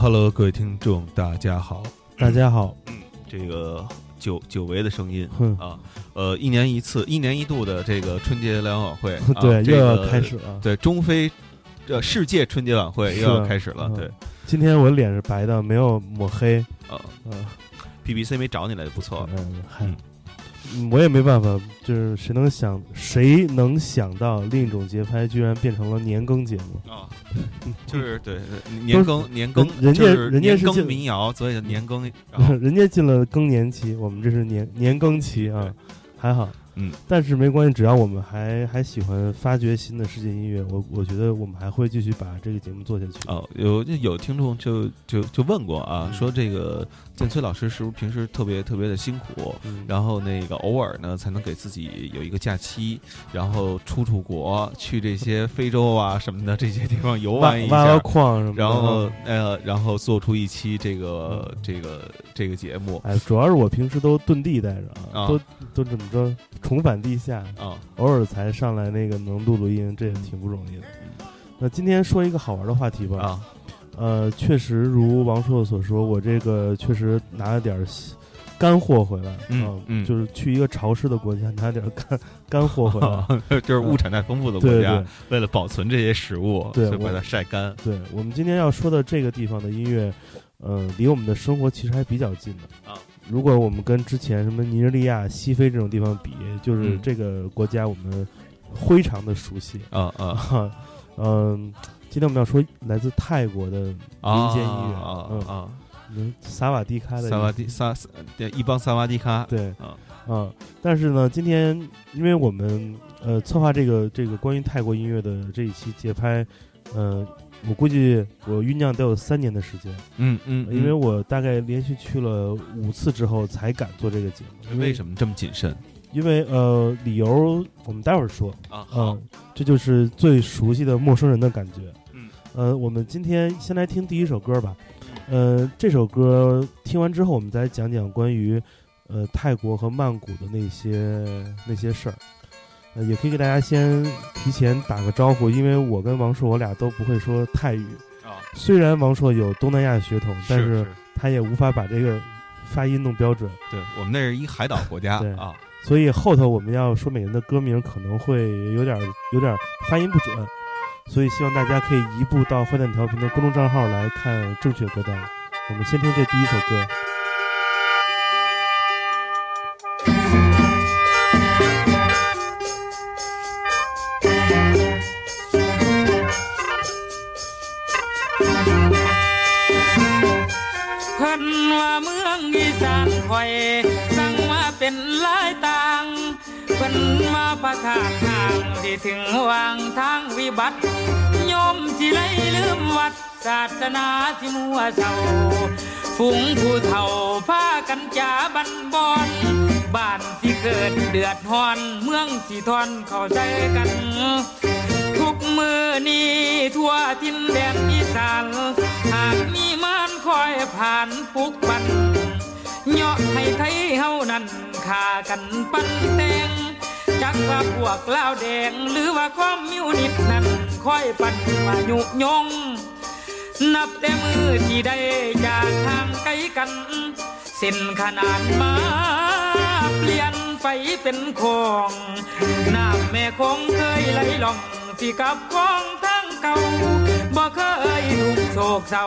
呃，Hello，各位听众，大家好，大家好。嗯，这个久久违的声音哼啊，呃，一年一次、一年一度的这个春节联欢晚会，啊 对，这又要开始了。对中非这世界春节晚会又要开始了。嗯对，今天我脸是白的，没有抹黑。啊嗯，BBC 没找你来就不错了。嗯，还嗯嗯我也没办法，就是谁能想，谁能想到另一种节拍居然变成了年更节目？啊，就是对年更年更，人家人家是进民谣，所以叫年更。人家进了更年期，我们这是年年更期啊，还好。嗯，但是没关系，只要我们还还喜欢发掘新的世界音乐，我我觉得我们还会继续把这个节目做下去。哦，有有听众就就就问过啊，嗯说这个建崔老师是不是平时特别特别的辛苦？嗯，然后那个偶尔呢，才能给自己有一个假期，然后出出国，去这些非洲啊什么的这些地方游玩一挖挖下，矿什么的。然后呃，然后做出一期这个这个这个节目哎，主要是我平时都遁地待着啊，啊都都怎么着重返地下，啊，偶尔才上来那个能录录音，这也挺不容易的。那今天说一个好玩的话题吧。啊，呃，确实如王硕所说，我这个确实拿了点儿干货回来，嗯就是去一个潮湿的国家拿点干 干货回来。就是物产太丰富的国家为了保存这些食物，对所以把它晒干。对，我们今天要说的这个地方的音乐，呃，离我们的生活其实还比较近的啊。如果我们跟之前什么尼日利亚、西非这种地方比，就是嗯。这个国家我们非常的熟悉。啊啊。啊，嗯，今天我们要说来自泰国的民啊！间音乐，啊嗯。啊，嗯，萨瓦迪卡的萨瓦迪萨对一帮萨瓦迪卡，对啊。啊，但是呢，今天因为我们呃策划这个这个关于泰国音乐的这一期节拍，呃，我估计我酝酿得有三年的时间，嗯嗯，因为我大概连续去了五次之后才敢做这个节目。为什么这么谨慎因为呃，理由我们待会儿说。啊？嗯，这就是最熟悉的陌生人的感觉。嗯，呃，我们今天先来听第一首歌吧。呃，这首歌听完之后，我们再讲讲关于呃泰国和曼谷的那些那些事儿。呃，也可以给大家先提前打个招呼，因为我跟王硕我俩都不会说泰语。啊，虽然王硕有东南亚血统，但是是他也无法把这个发音弄标准。对我们那是一海岛国家对啊，所以后头我们要说每人的歌名可能会有点儿有点儿发音不准，所以希望大家可以移步到坏蛋调频的公众账号来看正确歌单。我们先听这第一首歌。 องอีสานคอย สั่งมาเป็นหลายต่างเพิ่นมาประทานทางที่ถึงวางทางวิบัติโยมที่ไรลืมวัดศาสนาที่มัวเศร้าฝูงผู้เฒ่าพากันจาบันบอนบ้านที่เกิดเดือดฮอน เมืองที่ทอนเข้าใจกัน ทุกมือนี้ทั่วทินแดนอีสานหากมีม่านคอยผ่านปุกปัน เหาะให้ไทยเฮานั้นขากันปันแต่งจักว่าพวกลาวแดง หรือว่าความมิวนิดนั้นค่อยปันว่ายุยง นับแต่มือที่ได้จากทางไกลกัน เส้นขนานมาเปลี่ยนไปเป็นของน้ำแม่คงเคยไหลหล่องที่กับของทั้งเก่าบ่เคยถูกโศกเศร้า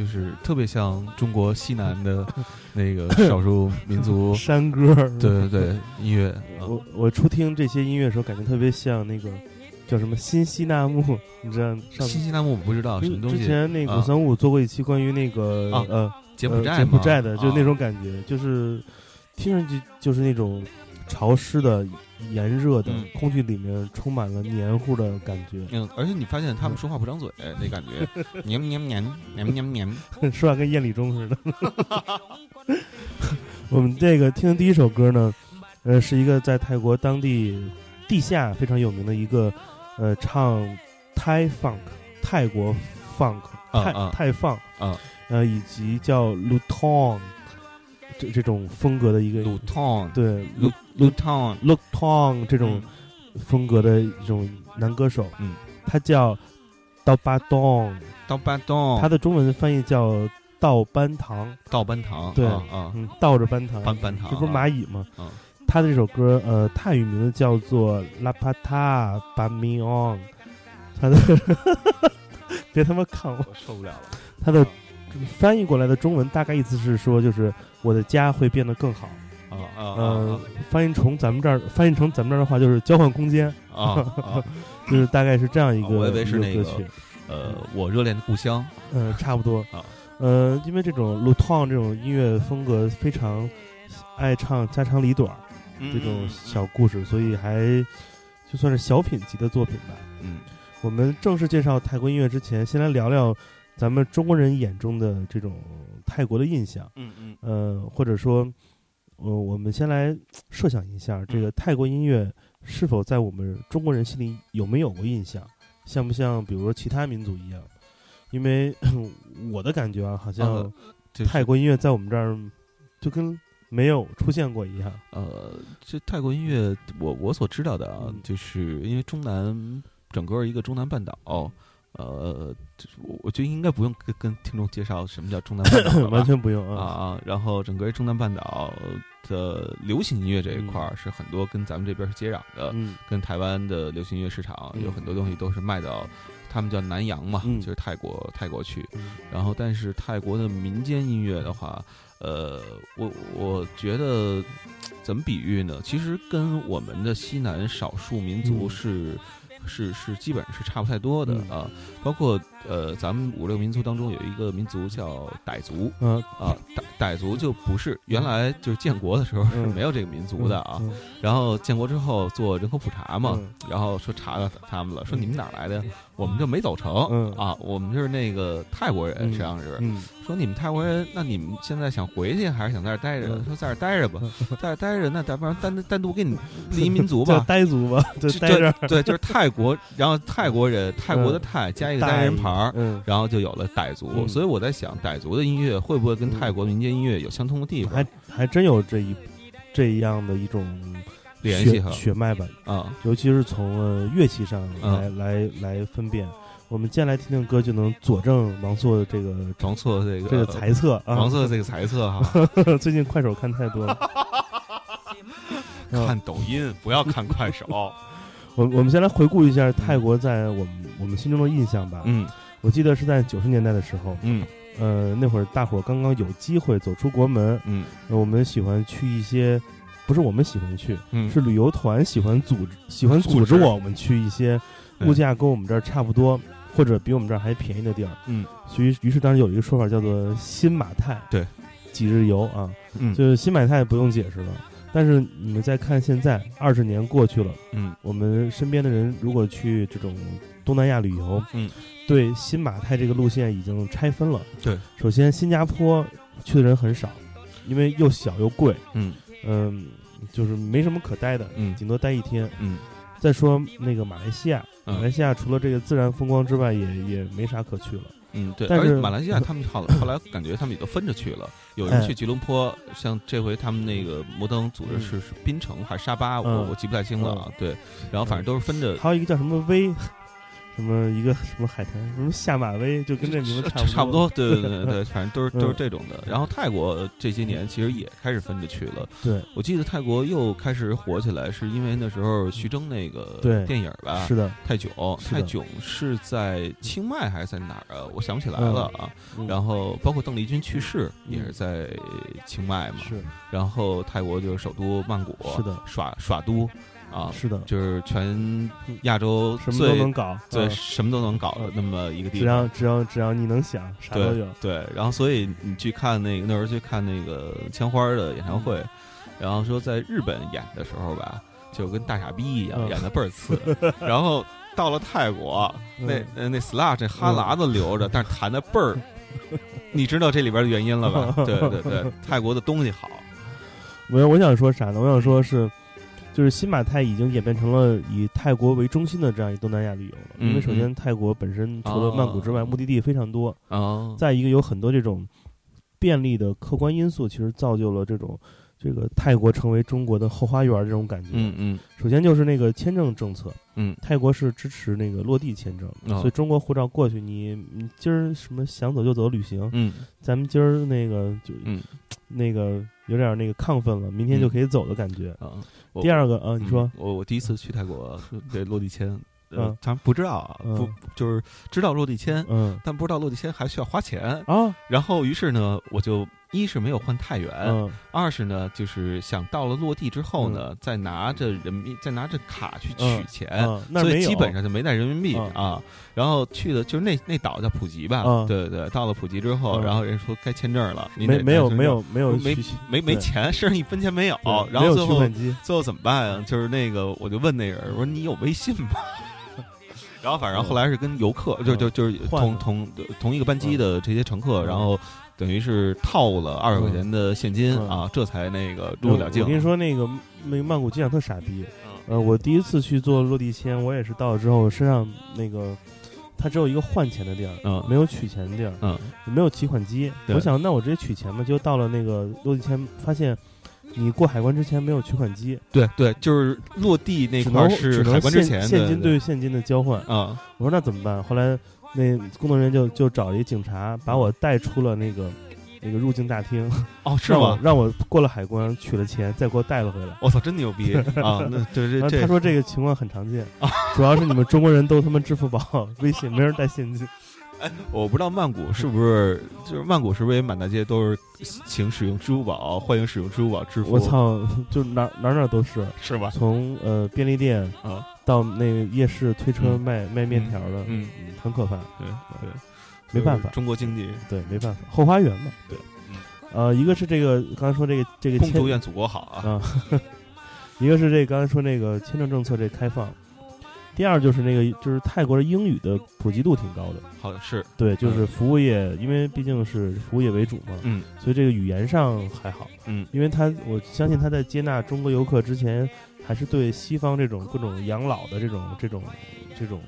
就是特别像中国西南的 那个少数民族 山歌，对对对音乐。啊我我初听这些音乐的时候，感觉特别像那个叫什么新西纳木，你知道上新西纳木我不知道什么东西，之前那古三五做过一期关于那个、啊柬埔寨吗柬埔寨的，就是那啊种感觉，就是听上去就是那种潮湿的、炎热的、嗯。空气里面充满了黏糊的感觉，嗯，而且你发现他们说话不张嘴，那感觉，黏黏黏黏黏黏。说话跟燕礼中似的。我们这个听的第一首歌呢，呃，是一个在泰国当地地下非常有名的一个呃唱泰 funk 泰国 funk 泰泰放。啊。呃以及叫 Luton 这这种风格的一个。鲁汤对鲁鲁汤 Luton 这种风格的一种男歌手，嗯，他叫刀巴东，刀班东，他的中文翻译叫倒班堂，倒班堂对啊啊。嗯，倒着班堂，班班堂这不是蚂蚁吗？嗯。他的这首歌，呃，泰语名字叫做《拉帕塔巴米昂》，他的 别他妈看我，我受不了了。他的翻译过来的中文大概意思是说，就是我的家会变得更好。啊啊呃，翻译成咱们这儿，翻译成咱们这儿的话就是交换空间，啊！就是大概是这样一个哦我以为是那个呃，我热恋的故乡嗯、差不多啊。呃，因为这种 l u t o n 这种音乐风格非常爱唱家长里短这种小故事，所以还就算是小品级的作品吧。嗯我们正式介绍泰国音乐之前，先来聊聊咱们中国人眼中的这种泰国的印象。嗯嗯呃，或者说，呃，我们先来设想一下，这个泰国音乐是否在我们中国人心里有没有过印象？像不像比如说其他民族一样？因为我的感觉啊，好像泰国音乐在我们这儿就跟没有出现过一样。呃，这泰国音乐，我我所知道的啊，嗯就是因为中南整个一个中南半岛，呃，就是我我觉得应该不用跟跟听众介绍什么叫中南半岛 完全不用啊啊。啊，然后整个中南半岛的流行音乐这一块儿是很多跟咱们这边是接壤的，嗯跟台湾的流行音乐市场嗯有很多东西都是卖到。他们叫南洋嘛，嗯就是泰国泰国去，嗯然后，但是泰国的民间音乐的话，呃，我我觉得怎么比喻呢？其实跟我们的西南少数民族嗯是、是是基本上是差不太多的、嗯啊。包括呃，咱们五六民族当中有一个民族叫傣族嗯。啊，傣傣族就不是原来就是建国的时候是嗯没有这个民族的啊。嗯然后建国之后做人口普查嘛，嗯。然后说查到他们了，说你们哪来的？呀？我们就没走成、嗯。啊，我们就是那个泰国人，嗯实际上是、嗯说你们泰国人，那你们现在想回去还是想在这待着？嗯。说在这待着吧，在这待着，那咱不然单单独给你立一民族吧。呆族吧，就就待着。对，就是泰国，然后泰国人，泰国的泰加一个单人牌儿，嗯，然后就有了傣族。嗯所以我在想，傣族的音乐会不会跟泰国民间音乐有相通的地方还还真有这一这样的一种联系哈？血脉吧，啊，尤其是从呃乐器上嗯来、来来分辨。我们接下来听听歌，就能佐证王朔的这个王朔这个这个猜测啊。王朔这个猜测哈，最近快手看太多了。嗯 看抖音不要看快手。我我们先来回顾一下泰国在我们我们心中的印象吧。嗯。我记得是在九十年代的时候，嗯。呃，那会儿大伙儿刚刚有机会走出国门，嗯。呃我们喜欢去一些，不是我们喜欢去，嗯，是旅游团喜欢组织喜欢组织。我们去一些物价跟我们这儿差不多，或者比我们这儿还便宜的地儿。嗯。所以于是当时有一个说法叫做“新马泰”，对，几日游啊，嗯。就是新马泰不用解释了。但是你们再看现在，二十年过去了，嗯。我们身边的人如果去这种东南亚旅游，嗯，对新马泰这个路线已经拆分了。对，首先新加坡去的人很少，因为又小又贵，嗯嗯，就是没什么可待的，嗯顶多待一天。嗯再说那个马来西亚，嗯马来西亚除了这个自然风光之外，也也没啥可去了。嗯，对。但是马来西亚 他们好，后来感觉他们也都分着去了。有人哎去吉隆坡，像这回他们那个摩登组织嗯是是槟城还是沙巴，我嗯我记不太清了啊。对，然后反正都是分着。还有一个叫什么威，什么一个什么海滩，什么下马威，就跟这名字差不差不多，对对对对，反正都是都是嗯这种的。然后泰国这些年其实也开始分着去了。对，我记得泰国又开始火起来，是因为那时候徐峥那个电影吧，是的。泰囧，泰囧是在清迈还是在哪儿啊？我想不起来了啊。嗯然后包括邓丽君去世嗯也是在清迈嘛。是然后泰国就是首都曼谷，是的耍耍都啊，是的，就是全亚洲什么都最能搞，最嗯什么都能搞的那么一个地方只要方。只要只要你能想，啥都有。对，然后所以你去看那个那时候去看那个枪花的演唱会，嗯然后说在日本演的时候吧，就跟大傻逼一样，嗯演的倍儿次。然后到了泰国，那嗯呃那 Slash 这哈喇子流着，但是弹的倍儿，你知道这里边的原因了吧？对对对，泰国的东西好，我我想说啥呢？我想说是，就是新马泰已经演变成了以泰国为中心的这样一东南亚旅游了。因为首先泰国本身除了曼谷之外，目的地非常多。哦，再一个有很多这种便利的客观因素，其实造就了这种这个泰国成为中国的后花园这种感觉。嗯嗯。首先就是那个签证政策，嗯。泰国是支持那个落地签证，哦。所以中国护照过去，你你今儿什么想走就走旅行，嗯。咱们今儿那个就嗯。那个有点那个亢奋了，明天就可以走的感觉。第二个啊，你说嗯我我第一次去泰国这落地签，呃嗯，咱不知道不就是知道落地签，嗯但不知道落地签还需要花钱。啊然后于是呢，我就一是没有换太原，嗯。二是呢就是想到了落地之后呢，再拿着人民再拿着卡去取钱。所以基本上就没带人民币嗯。啊，然后去的就是那那岛叫普吉吧，嗯。对对对，到了普吉之后，嗯。然后人说该签证了，你得没没有没有没有没没没钱，身上一分钱没有，然后最后最后怎么办呀？就是那个，我就问那人，我说你有微信吗？然后反正后来是跟游客，就就就是换同同同一个班机的这些乘客，嗯。然后等于是套了二百块钱的现金嗯啊，这才那个入得了境。我跟你说，那个那个曼谷机场特傻逼。嗯，呃，我第一次去做落地签，我也是到了之后，身上那个它只有一个换钱的地儿，嗯没有取钱的地儿，嗯没有提款机。我想，那我直接取钱嘛，就到了那个落地签，发现你过海关之前没有取款机，对对，就是落地那只块是海关之现前现金对对现金的交换。啊我说那怎么办？后来那工作人员就就找了一警察，把我带出了那个那个入境大厅，哦 是让我吗？让我过了海关，取了钱，再给我带了回来。我操，真牛逼啊！那对然后这这他说这个情况很常见，主要是你们中国人都他妈支付宝、微信，没人带现金。哎我不知道曼谷是不是就是曼谷是不是也满大街都是请使用支付宝，欢迎使用支付宝支付？我，操，就哪哪哪都是，是吧？从呃便利店啊，到那个夜市推车嗯卖、卖面条的，嗯，很可怕。对对，没办法中国经济对，没办法，后花园嘛。对，嗯呃，一个是这个刚才说这个这个祝愿祖国好啊！啊，一个是这刚才说那个签证政策这开放，第二就是那个就是泰国的英语的普及度挺高的。好是，对，就是嗯服务业，因为毕竟是服务业为主嘛，嗯所以这个语言上还好。嗯因为他我相信他在接纳中国游客之前，还是对西方这种各种养老的这种这种这种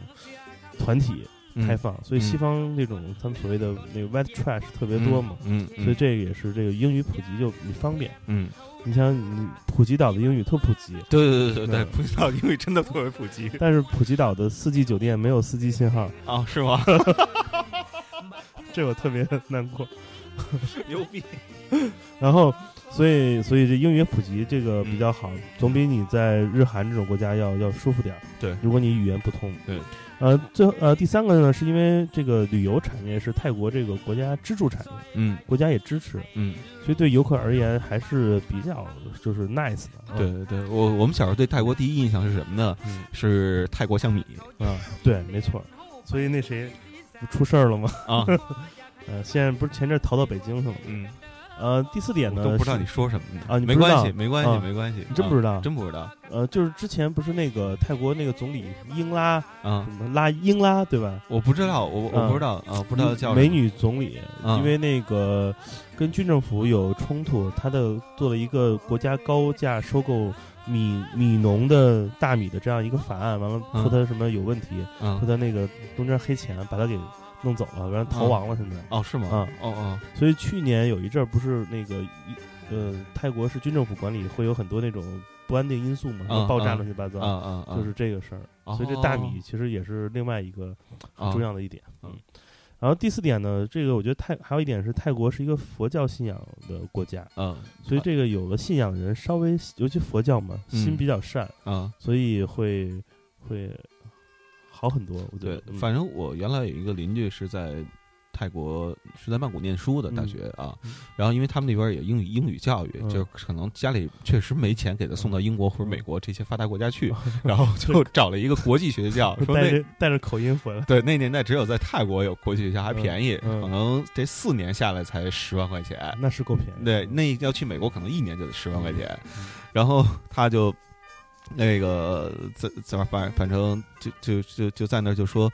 团体嗯开放，所以西方那种他们所谓的那个 white trash 特别多嘛，嗯，嗯所以这个也是这个英语普及就你方便。嗯，你像你普吉岛的英语特普及，对对对对对，普吉岛英语真的特别普及 但是普吉岛的四季酒店没有四 G 信号，啊，是吗？这我特别难过。牛逼！然后，所以所以这英语普及这个比较好，总比你在日韩这种国家要要舒服点儿。对如果你语言不通。对。呃，最后呃第三个呢，是因为这个旅游产业是泰国这个国家支柱产业，嗯国家也支持，嗯，所以对游客而言还是比较就是 nice 的。嗯对对对，我我们小时候对泰国第一印象是什么呢？嗯是泰国香米啊，对，没错。所以那谁出事儿了吗？啊，呃，现在不是前阵儿逃到北京去了吗？嗯，呃，第四点呢，都不知道你说什么呢啊你没关系，没关系，啊没关系，你真不知道啊真不知道。呃，就是之前不是那个泰国那个总理英拉啊什，么拉英拉对吧？我不知道，我我啊。不知道啊，不知道叫美女总理，啊因为那个跟军政府有冲突，他的做了一个国家高价收购米米农的大米的这样一个法案，完了嗯。说他什么有问题，嗯。说他那个中间黑钱把他给弄走了，然后逃亡了，现在。哦是吗？啊。哦哦。所以去年有一阵儿不是那个呃泰国是军政府管理，会有很多那种不安定因素嘛，什么嗯爆炸嗯乱七八糟。啊啊啊，就是这个事儿，哦。所以这大米其实也是另外一个很啊重要的一点。嗯。嗯，然后第四点呢，这个我觉得泰还有一点是泰国是一个佛教信仰的国家，嗯所以这个有了信仰的人稍微，尤其佛教嘛，嗯。心比较善，啊，所以会会好很多。我觉对得，，嗯。反正我原来有一个邻居是在泰国，是在曼谷念书的大嗯学啊嗯，然后因为他们那边也英语英语教育，嗯。就可能家里确实没钱给他送到英国或者美国这些发达国家去，嗯。然后就找了一个国际学校，说带那着带着口音回来，对那年代只有在泰国有国际学校还便宜，可能这四年下来才十万块钱。那是够便宜。对，那要去美国可能一年就得十万块钱，嗯。然后他就那个在在反反正就就就就在那就说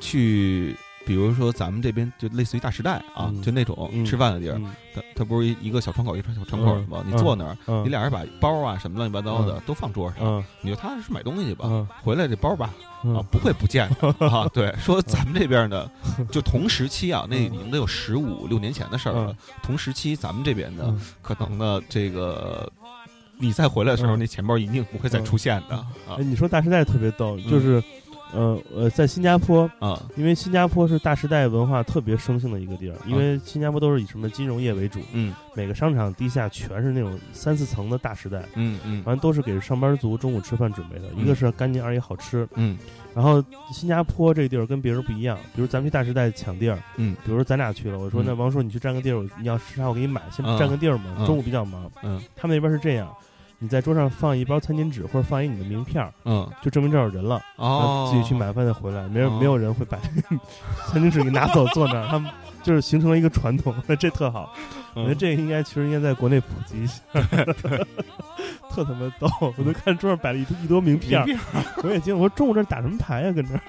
去比如说咱们这边就类似于大时代啊，嗯就那种嗯吃饭的地儿，嗯它它不是一个小窗口一个小窗口吗？你坐那儿，嗯你俩人把包啊什么乱七八糟的都放桌上，嗯你就踏实买东西去吧。嗯回来这包吧嗯啊不会不见的 啊。对，说咱们这边呢，就同时期啊，那已经得有十五六年前的事儿了嗯。同时期咱们这边呢嗯，可能呢这个。你再回来的时候，嗯。那钱包一定不会再出现的。你说大时代特别逗，嗯。就是，呃呃，在新加坡，啊！因为新加坡是大时代文化特别生性的一个地儿，因为新加坡都是以什么金融业为主，嗯。每个商场地下全是那种三四层的大时代，嗯嗯。反正都是给上班族中午吃饭准备的，嗯。一个是干净，二一好吃。嗯。然后新加坡这地儿跟别人不一样，比如咱们去大时代抢地儿，嗯。比如说咱俩去了，我说嗯。那王叔你去占个地儿，你要吃啥我给你买，先嗯。占个地儿嘛，嗯。中午比较忙。嗯。他们那边是这样，你在桌上放一包餐巾纸或者放一你的名片儿，嗯就证明这儿有人了。然哦后，自己去买饭再回来，没人、哦没有人会把 餐巾纸给拿走坐那儿，他们就是形成了一个传统，这特好。我觉得这个应该其实应该在国内普及一下，特他妈逗！我都看桌上摆了一堆一堆名片儿，我也惊，我说中午这打什么牌呀、跟这儿。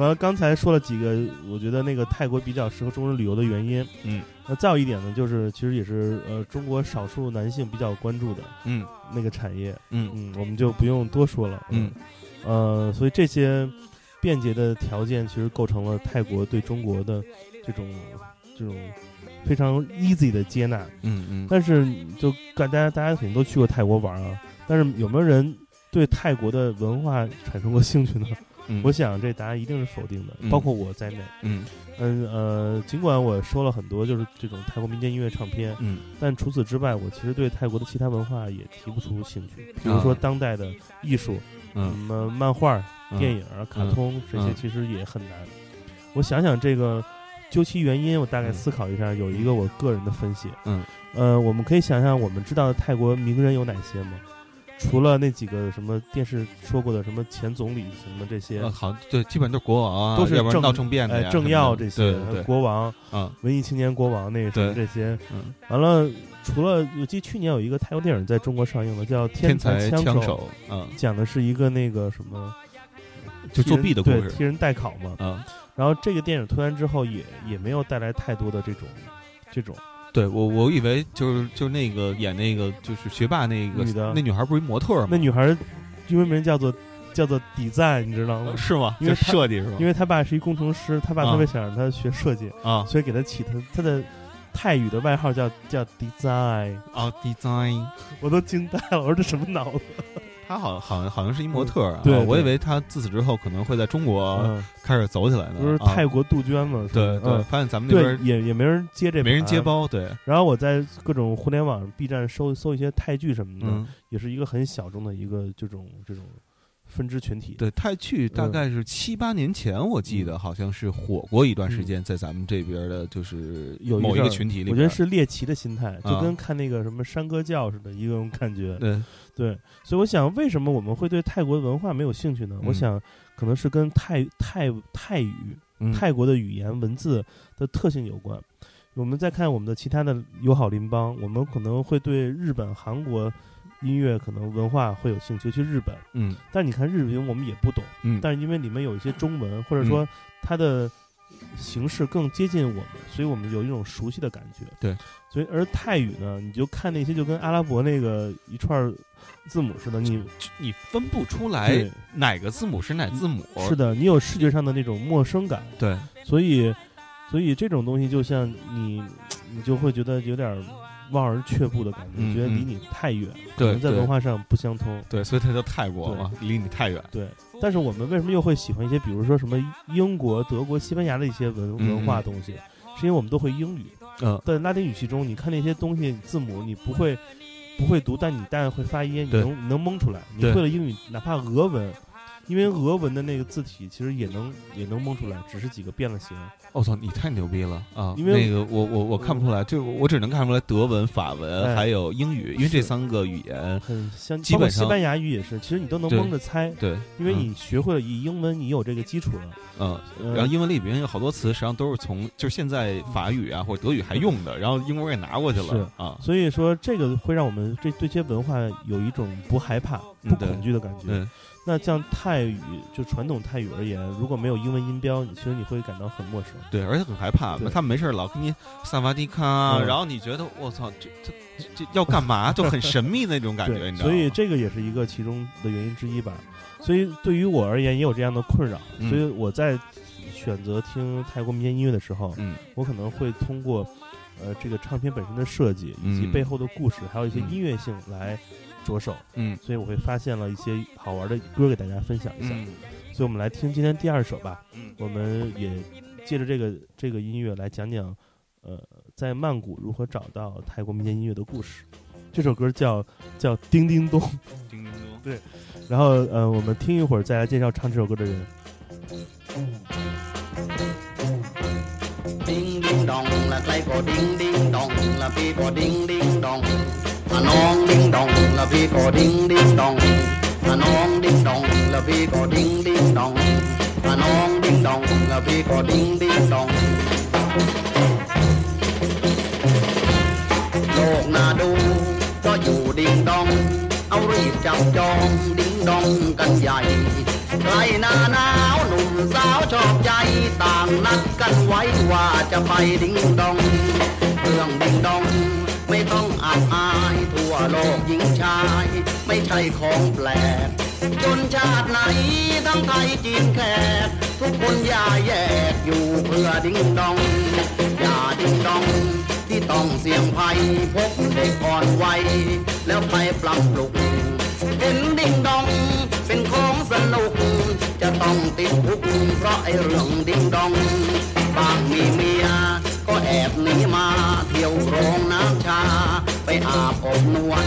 完了，刚才说了几个，我觉得那个泰国比较适合中国人旅游的原因。嗯那再有一点呢，就是其实也是呃中国少数男性比较关注的嗯那个产业。嗯嗯，我们就不用多说了。嗯，呃，所以这些便捷的条件其实构成了泰国对中国的这种这种非常 easy 的接纳。嗯嗯但是就大家大家肯定都去过泰国玩啊，但是有没有人对泰国的文化产生过兴趣呢？嗯，我想这答案一定是否定的，嗯。包括我在内。嗯。嗯呃，尽管我说了很多就是这种泰国民间音乐唱片，嗯。但除此之外，我其实对泰国的其他文化也提不出兴趣，比如说啊当代的艺术，什嗯么漫画、嗯电影、卡通这些，嗯。其实也很难。我想想这个究其原因，我大概嗯思考一下，有一个我个人的分析。嗯，呃，我们可以想想，我们知道的泰国名人有哪些吗？除了那几个什么电视说过的什么前总理什么这些呃，好，对，基本都是国王啊，都是政政变的哎呀，政要这些国王、啊，文艺青年国王那什么这些。嗯，完了，除了我记得去年有一个泰国电影在中国上映的，叫《天才枪枪手，嗯，讲的是一个那个什么，就作弊的故事，对替人代考嘛。啊，然后这个电影推完之后也，也没有带来太多的这种这种对我我以为就是就是那个演那个就是学霸那个女的那女孩不是一模特吗？那女孩儿英文名叫做叫做底赞，你知道吗呃？是吗？因为她设计是吗？因为他爸是一工程师，他爸啊特别想让他学设计，啊所以给他起他他的泰语的外号叫叫 design，啊，design，我都惊呆了，我说这什么脑子？他好好像好像是一模特啊，对对我以为他自此之后可能会在中国嗯，开始走起来呢，就是啊。泰国杜鹃嘛？是吧对对，嗯。发现咱们那对，边也也没人接这，没人接。包，对，然后我在各种互联网、B 站搜搜一些泰剧什么的，嗯，也是一个很小众的一个这种这种分支群体。对，泰剧大嗯概是七八年前，我记得好像是火过一段时间，在咱们这边的，就是某一个群体里边，我觉得是猎奇的心态，就啊跟看那个什么山歌教似的，一个种感觉。对，对，所以我想，为什么我们会对泰国的文化没有兴趣呢？嗯我想，可能是跟泰泰泰语、嗯泰国的语言文字的特性有关。我们再看我们的其他的友好邻邦，我们可能会对日本、韩国音乐可能文化会有兴趣，去日本。嗯。但你看日语，我们也不懂，嗯，但是因为里面有一些中文，或者说它的形式更接近我们，所以我们有一种熟悉的感觉。对，所以而泰语呢，你就看那些就跟阿拉伯那个一串字母似的，你你分不出来哪个字母是哪字母，是的，你有视觉上的那种陌生感，对，所以所以这种东西就像你，你就会觉得有点望而却步的感觉，嗯觉得离嗯你太远，对可能在对文化上不相通。对，所以它叫泰国嘛，离你太远，对，但是我们为什么又会喜欢一些，比如说什么英国、德国、西班牙的一些文嗯文化东西？是因为我们都会英语，嗯，在拉丁语系中，你看那些东西字母，你不会不会读，但你但会发音，你对能你能蒙出来。你对会了英语，哪怕俄文，因为俄文的那个字体其实也能也能蒙出来，只是几个变了形。我操，你太牛逼了啊！因为那个我我我看不出来，就我只能看出来德文、法文哎还有英语，因为这三个语言，很相，基本西班牙语也是，其实你都能蒙着猜，对，因为嗯你学会了以英文，你有这个基础了。嗯，呃然后英文里边有好多词，实际上都是从就是现在法语啊或者德语还用的，然后英国人给拿过去了啊。所以说这个会让我们这对这些文化有一种不害怕，不恐惧的感觉。对，那像泰语，就传统泰语而言，如果没有英文音标，你其实你会感到很陌生。对，而且很害怕对。他们没事儿老跟你萨瓦迪卡，嗯然后你觉得我操，这这这这要干嘛？就很神秘那种感觉，你，知道吗？所以这个也是一个其中的原因之一吧。所以对于我而言，也有这样的困扰。嗯所以我在选择听泰国民间音乐的时候，嗯我可能会通过呃这个唱片本身的设计以及嗯背后的故事，还有一些嗯音乐性来着手。嗯。所以我会发现了一些好玩的歌给大家分享一下。所以我们来听今天第二首吧。嗯。我们也借着这个这个音乐来讲讲呃在曼谷如何找到泰国民间音乐的故事。这首歌叫叫叮叮咚。叮叮咚。对。然后呃我们听一会儿再来介绍唱这首歌的人。叮叮咚了赛过叮叮咚了比咚叮叮咚 ละพี่ก็ดิ้งดิ้งดองอ่ะน้องดิ้งดองละพี่ก็ดิ้งดิ้งดองอ่ะน้องดิ้งดองละพี่ก็ดิ้งดิ้งดองอ่ะน้องดิ้งดองละพี่ก็ดิ้งดิ้งดอง โลกน่าดูก็อยู่ดิ้งดอง เอารีบจับจองดิ้งดองกันใหญ่ใกล้หน้าหนาวหนุ่มสาวชอบใจต่างนัดกันไว้ว่าจะไปดิ้งดอง เรื่องดิ้งดอง ไม่ต้องอับอายทั่วโลกหญิงชาย ไม่ใช่ของแปลกจนชาติไหนทั้งไทยจีนแขก ทุกคนอย่าแยกอยู่เพื่อดิ้งดอง อย่าดิ้งดอง ที่ต้องเสี่ยงภัยพบเด็กอ่อนวัยแล้วไปปรับปรุงเห็นดิ้งดอง เป็นของสนุก จะต้องติดคุกเพราะไอ้เรื่องดิ้งดอง บางมีเมีย ก็แอบหนีมาเที่ยวโรงน้ำชา ไปอาบอบนวด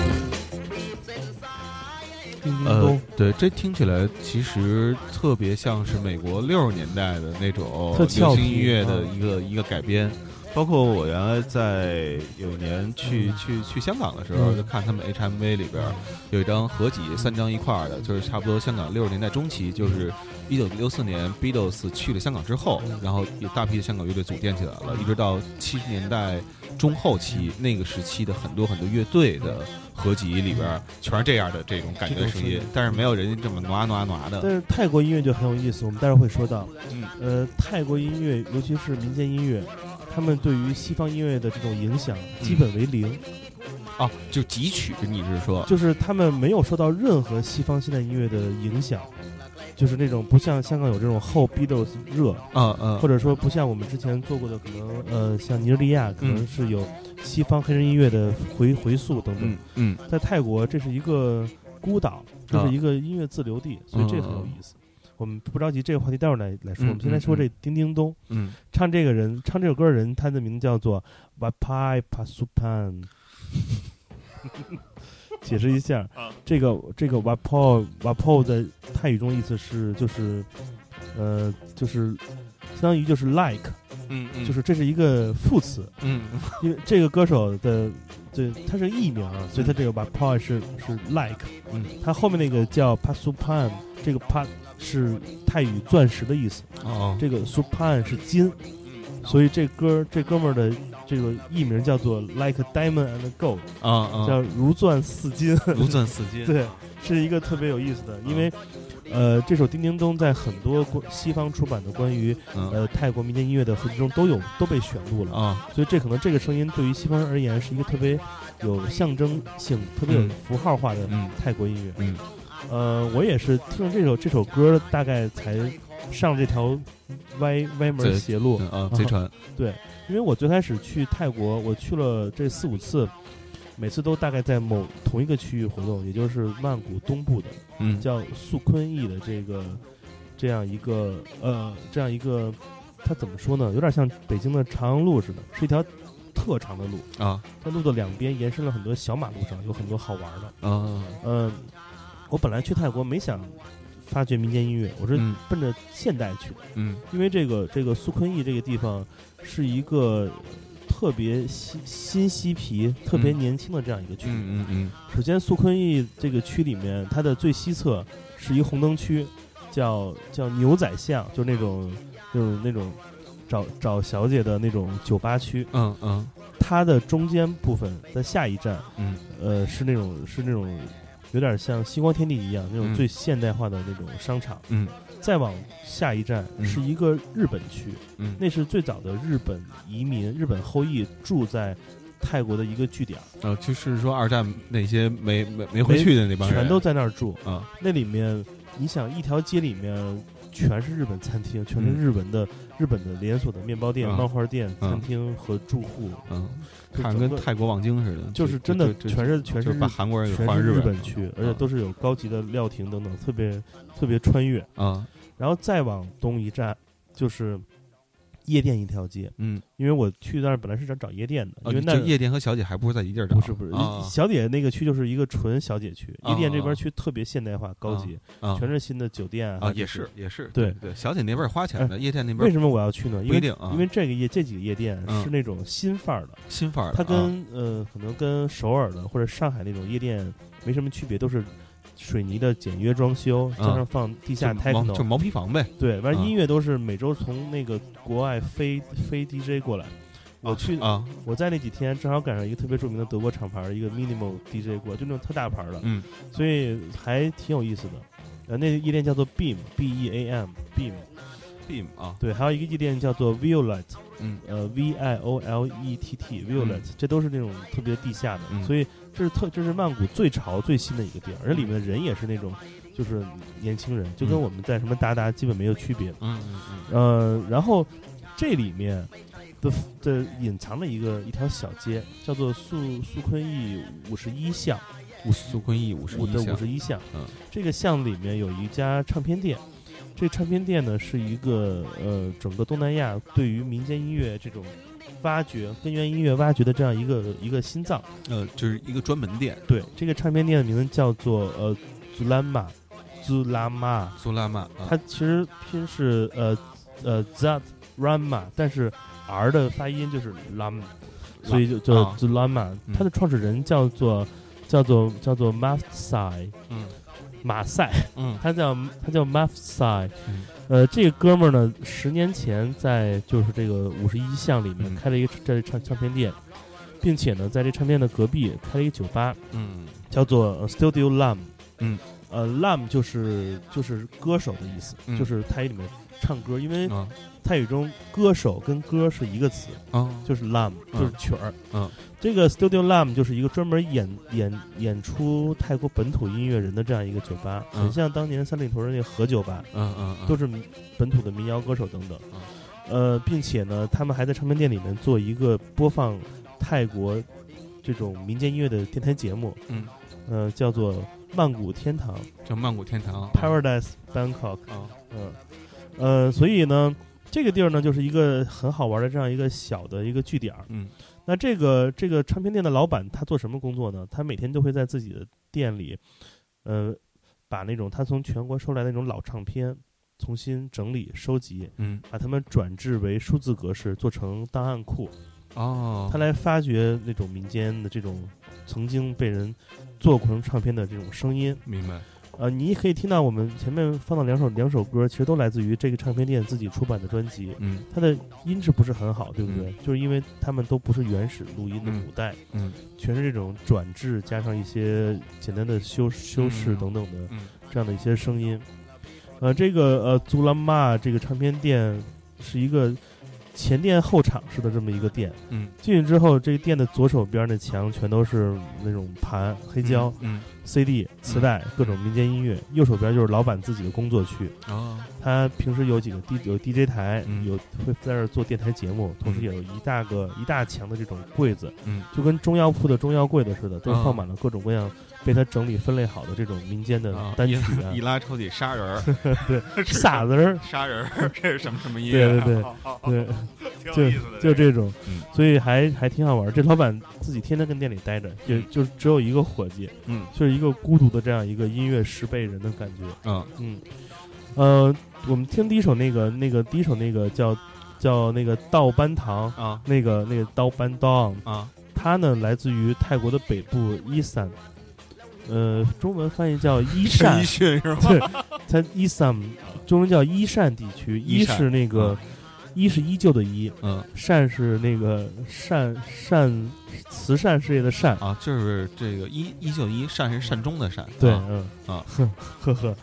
บีบเส้นสายให้ 叮叮呃咚，，对，这听起来其实特别像是美国六十年代的那种特俏流行音皮乐的嗯一个、一个改编。 包括我原来在有一年去、嗯去去香港的时候，嗯。就看他们 HMV 里边有一张合集，三张一块儿的，就是差不多香港六十年代中期，就是一九六四年 Beatles 去了香港之后，嗯。然后有大批的香港乐队组建起来了，一直到七十年代中后期那个时期的很多很多乐队的合集里边，全是这样的这种感觉的声音但是没有人家这么挪挪挪的。但是泰国音乐就很有意思，我们待会儿会说到。嗯。呃，泰国音乐，尤其是民间音乐，他们对于西方音乐的这种影响基本为零，啊，就汲取，你是说？就是他们没有受到任何西方现代音乐的影响，就是那种不像香港有这种后 Beatles 热，嗯嗯，或者说不像我们之前做过的，可能呃像尼日利亚可能嗯是有西方黑人音乐的回回溯等等。嗯，嗯。在泰国这是一个孤岛，这啊。是一个音乐自留地，所以这很有意思。我们不着急，这个话题待会儿来来说。嗯我们先来说这叮叮咚，嗯。唱这个人唱这首歌的人，他的名字叫做 Wapai Pasupan。解释一下，这个这个 Wapo Wapo 在泰语中意思是就是，呃，就是相当于就是 like，嗯嗯，就是这是一个副词，嗯。因为这个歌手的对他是艺名啊，所以他这个 Wapo 是是 like，嗯，他后面那个叫 Pasupan，这个 Pa 是泰语钻石的意思，哦，这个 Supan 是金，所以这歌这哥们儿的这个艺名叫做 Like Diamond and Gold，啊啊，叫如钻似金。如钻似金。对，是一个特别有意思的，因为呃，这首《叮叮咚》在很多关西方出版的关于嗯呃泰国民间音乐的合集中都有都被选录了，啊所以这可能这个声音对于西方人而言是一个特别有象征性、特别有嗯符号化的嗯泰国音乐。嗯呃，我也是听了这首这首歌，大概才上这条歪歪门邪路。嗯啊，贼船。对，因为我最开始去泰国，我去了这四五次，每次都大概在某同一个区域活动，也就是曼谷东部的嗯叫素坤驿的这个这样一个呃这样一个，它怎么说呢？有点像北京的长阳路似的，是一条特长的路，啊在路的两边延伸了很多小马路上，有很多好玩的。啊嗯、我本来去泰国没想发掘民间音乐，我是嗯奔着现代去的。嗯因为这个这个苏坤义这个地方是一个特别新新嬉皮、特别嗯年轻的这样一个区。嗯嗯首先，苏坤义这个区里面，它的最西侧是一红灯区，叫叫牛仔巷，就是那种就是那种找找小姐的那种酒吧区。嗯嗯它的中间部分在下一站，嗯呃，是那种是那种有点像星光天地一样那种嗯最现代化的那种商场。嗯再往下一站嗯。是一个日本区，嗯。那是最早的日本移民、日本后裔住在泰国的一个据点，呃，就是说二战那些没没没回去的那帮人，全都在那儿住。啊，那里面，你想一条街里面全是日本餐厅，全是嗯。日文的、日本的连锁的面包店、嗯。漫画店、嗯。餐厅和住户，嗯，就看着跟泰国望京似的，就是真的全是全是把韩国人给换日本去，而且都是有高级的料亭等等，特别特别穿越。啊，然后再往东一站就是夜店一条街，嗯，因为我去那儿本来是想找夜店的，啊因为那这夜店和小姐还不是在一地儿找，不是不是啊。小姐那个区就是一个纯小姐区，啊。夜店这边区特别现代化高级，啊。全是新的酒店啊，还也是也是，对。对，小姐那边儿花钱的，夜店那边儿为什么我要去呢？因为因为这个夜这几个夜店嗯。是那种新范儿的，新范儿的，它啊。跟呃可能跟首尔的或者上海那种夜店没什么区别，都是水泥的简约装修，加上放地下就毛就 techno，毛坯房呗，对，完了啊音乐都是每周从那个国外飞飞 DJ 过来。我去，啊，我在那几天正好赶上一个特别著名的德国厂牌，一个 minimal DJ 过来，就那种特大牌的，嗯。所以还挺有意思的。呃，那个夜店叫做 Beam，B E A M，Beam。，Beam 啊，对，还有一个夜店叫做 Violet，嗯。呃，V I O L E T T，Violet，、这都是那种特别地下的，嗯。所以这是特这是曼谷最潮最新的一个地儿，而且里面的人也是那种就是年轻人，就跟嗯我们在什么达达基本没有区别。嗯嗯嗯呃，然后这里面的的隐藏的一个一条小街，叫做素素坤驿五十一巷，五苏坤义五十五的五，十一巷。嗯这个巷里面有一家唱片店，这唱片店呢是一个呃整个东南亚对于民间音乐这种挖掘根源音乐挖掘的这样一个一个心脏。呃，就是一个专门店，对，这个唱片店的名字叫做呃 Zulama Zulama，苏拉玛，啊。它其实拼是呃呃 Zat Rama，但是 R 的发音就是 Lam，所以就叫啊。Zulama。嗯。它的创始人叫做叫做叫做 Mafsai 嗯。马赛。嗯。他叫他叫 Mafsai，、嗯呃，这个哥们儿呢，十年前在就是这个五十一巷里面嗯。开了一个这唱唱片店，并且呢，在这唱片店的隔壁开了一个酒吧，嗯。叫做呃 Studio Lam，嗯，呃，Lam 就是就是歌手的意思，嗯就是泰语里面唱歌，因为啊泰语中歌手跟歌是一个词，啊就是 Lam，嗯就是曲儿。嗯，这个 Studio Lam 就是一个专门演演演出泰国本土音乐人的这样一个酒吧，嗯很像当年三里屯的那个和酒吧。嗯嗯嗯，都是本土的民谣歌手等等嗯。呃，并且呢，他们还在唱片店里面做一个播放泰国这种民间音乐的电台节目，嗯，呃，叫做《曼谷天堂叫曼谷天堂 （Paradise Bangkok）。啊，嗯，呃，所以呢，这个地儿呢，就是一个很好玩的这样一个小的一个据点儿。嗯那这个这个唱片店的老板他做什么工作呢？他每天都会在自己的店里，呃，把那种他从全国收来的那种老唱片重新整理收集，嗯把它们转制为数字格式，做成档案库。哦，他来发掘那种民间的这种曾经被人做过成唱片的这种声音。明白，呃，你可以听到我们前面放的两首两首歌，其实都来自于这个唱片店自己出版的专辑。嗯它的音质不是很好，对不对？就是因为他们都不是原始录音的嗯母带，嗯全是这种转制加上一些简单的修修饰嗯等等的嗯这样的一些声音。呃，这个呃祖拉玛这个唱片店是一个前店后厂式的这么一个店。嗯，进去之后，这个店的左手边的墙全都是那种盘、黑胶、嗯 CD、磁带、各种民间音乐；右手边就是老板自己的工作区。哦。他平时有几个 D 有 DJ 台，嗯。有会在这儿做电台节目，同时也有一大个一大墙的这种柜子，嗯。就跟中药铺的中药柜子似的，都啊放满了各种各样被他整理分类好的这种民间的啊单曲啊。一，拉抽屉杀人儿，对，傻子儿，杀人儿，这是什么什么音对乐？对对好，好好对，挺就有意思的，就这种嗯，所以还还挺好玩儿。这老板自己天天跟店里待着，也就只有一个伙计，嗯。就是一个孤独的这样一个音乐十倍人的感觉。嗯。嗯，呃，我们听第一首那个那个第一首那个叫叫那个道班堂，啊那个那个刀班当，啊。它呢来自于泰国的北部伊散，呃，中文翻译叫伊善。是吧？对，它伊善，中文叫伊善地区，伊是那个、伊是依旧的伊，嗯。善是那个善善慈善事业的善。啊，就是这个依依旧依善是善终的善，对，啊嗯。啊，呵呵呵，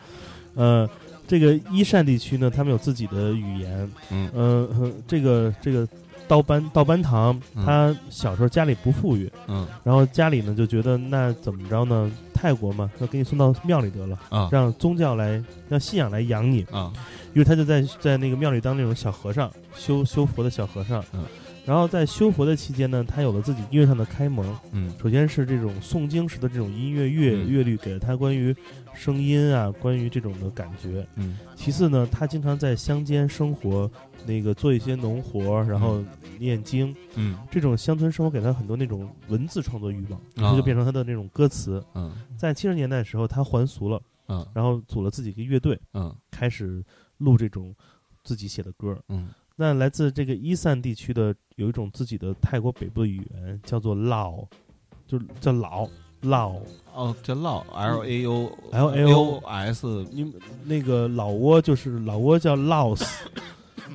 呃，这个伊善地区呢，他们有自己的语言，嗯。呃，这个这个道班道班堂，嗯他小时候家里不富裕，嗯然后家里呢就觉得那怎么着呢？泰国嘛，那给你送到庙里得了，啊让宗教来让信仰来养你。啊于是他就在在那个庙里当那种小和尚，修修佛的小和尚。嗯，然后在修佛的期间呢，他有了自己音乐上的开蒙。嗯首先是这种诵经时的这种音乐乐嗯乐律，给了他关于声音啊，关于这种的感觉。嗯其次呢，他经常在乡间生活，那个做一些农活，然后念经。嗯这种乡村生活给他很多那种文字创作欲望，啊这就变成他的那种歌词。嗯在七十年代的时候，他还俗了，嗯然后组了自己一个乐队，嗯开始录这种自己写的歌。嗯那来自这个伊散地区的有一种自己的泰国北部的语言，叫做老，就是叫老老。哦，叫老 L A O L A O S 你们那个老挝就是老挝叫 Laos，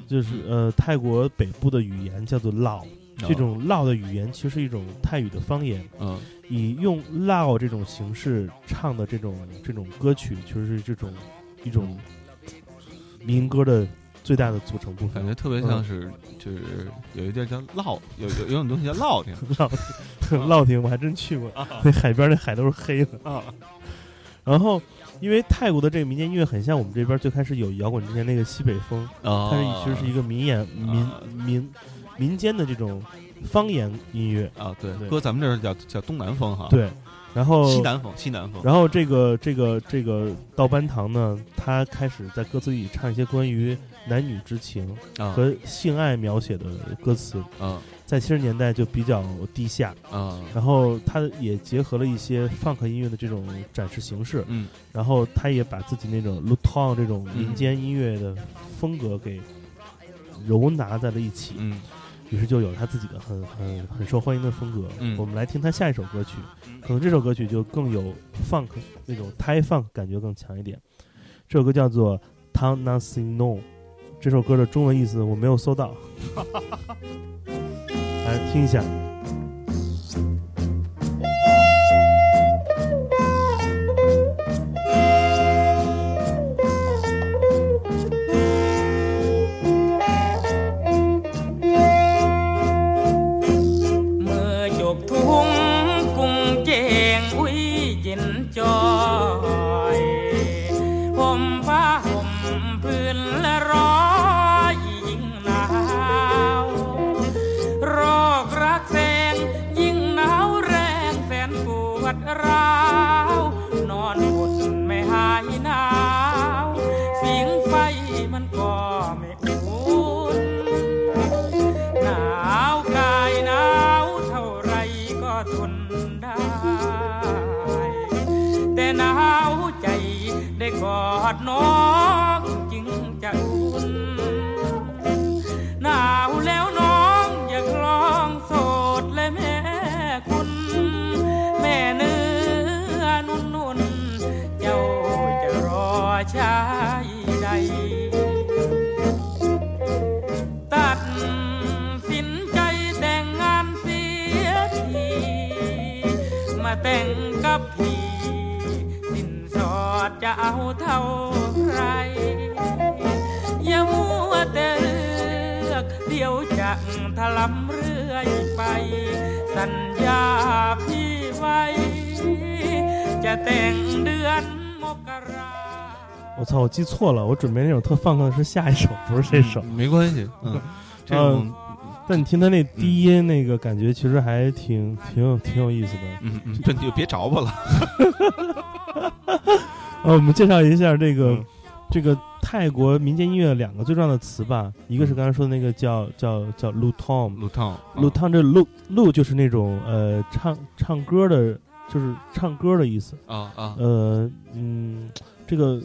就是呃泰国北部的语言叫做 lao。这种 lao 的语言其实是一种泰语的方言，嗯。以用 lao 这种形式唱的这种这种歌曲，其实是这种一种民歌的最大的组成部分。感觉特别像是就是有一地儿叫烙，有有有种东西叫烙听。烙烙亭我还真去过，那海边那海都是黑的。啊然后，因为泰国的这个民间音乐很像我们这边最开始有摇滚之前那个西北风，啊，它是其实是一个民演民啊民民间的这种方言音乐。啊，对，对。搁咱们这儿叫叫东南风哈，，对，然后西南风，西南风，然后这个这个这个道班堂呢，他开始在歌词里唱一些关于男女之情啊和性爱描写的歌词，啊在七十年代就比较低下。啊然后他也结合了一些 funk 音乐的这种展示形式，嗯然后他也把自己那种 l u t o n 这种嗯民间音乐的风格给揉拿在了一起，嗯于是就有了他自己的很很很受欢迎的风格。嗯我们来听他下一首歌曲，可能这首歌曲就更有 funk 那种 Thai funk 感觉更强一点。这首歌叫做《Tang Nothing No》，这首歌的中文意思我没有搜到，来听一下。 อดน้องจึงจะอุ่น หน จะเอาเท่าไร อย่ามัวแต่เลือก เดี๋ยวจะถลำเรื่อยไป สัญญาพี่ไว้ จะแต่งเดือนมกรา 我操，我记错了，我准备那首特 funk 的是下一首，不是这首。嗯没关系，嗯，这种但你听他那低音那个感觉，其实还挺挺有挺有意思的。嗯嗯，这你就别着吧了， 呃，我们介绍一下这个、嗯这个泰国民间音乐两个最重要的词吧，一个是刚才说的那个叫叫叫 l u t o m 路烫 l u t o m 这 lu lu 就是那种呃唱唱歌的，就是唱歌的意思。啊啊，呃嗯，这个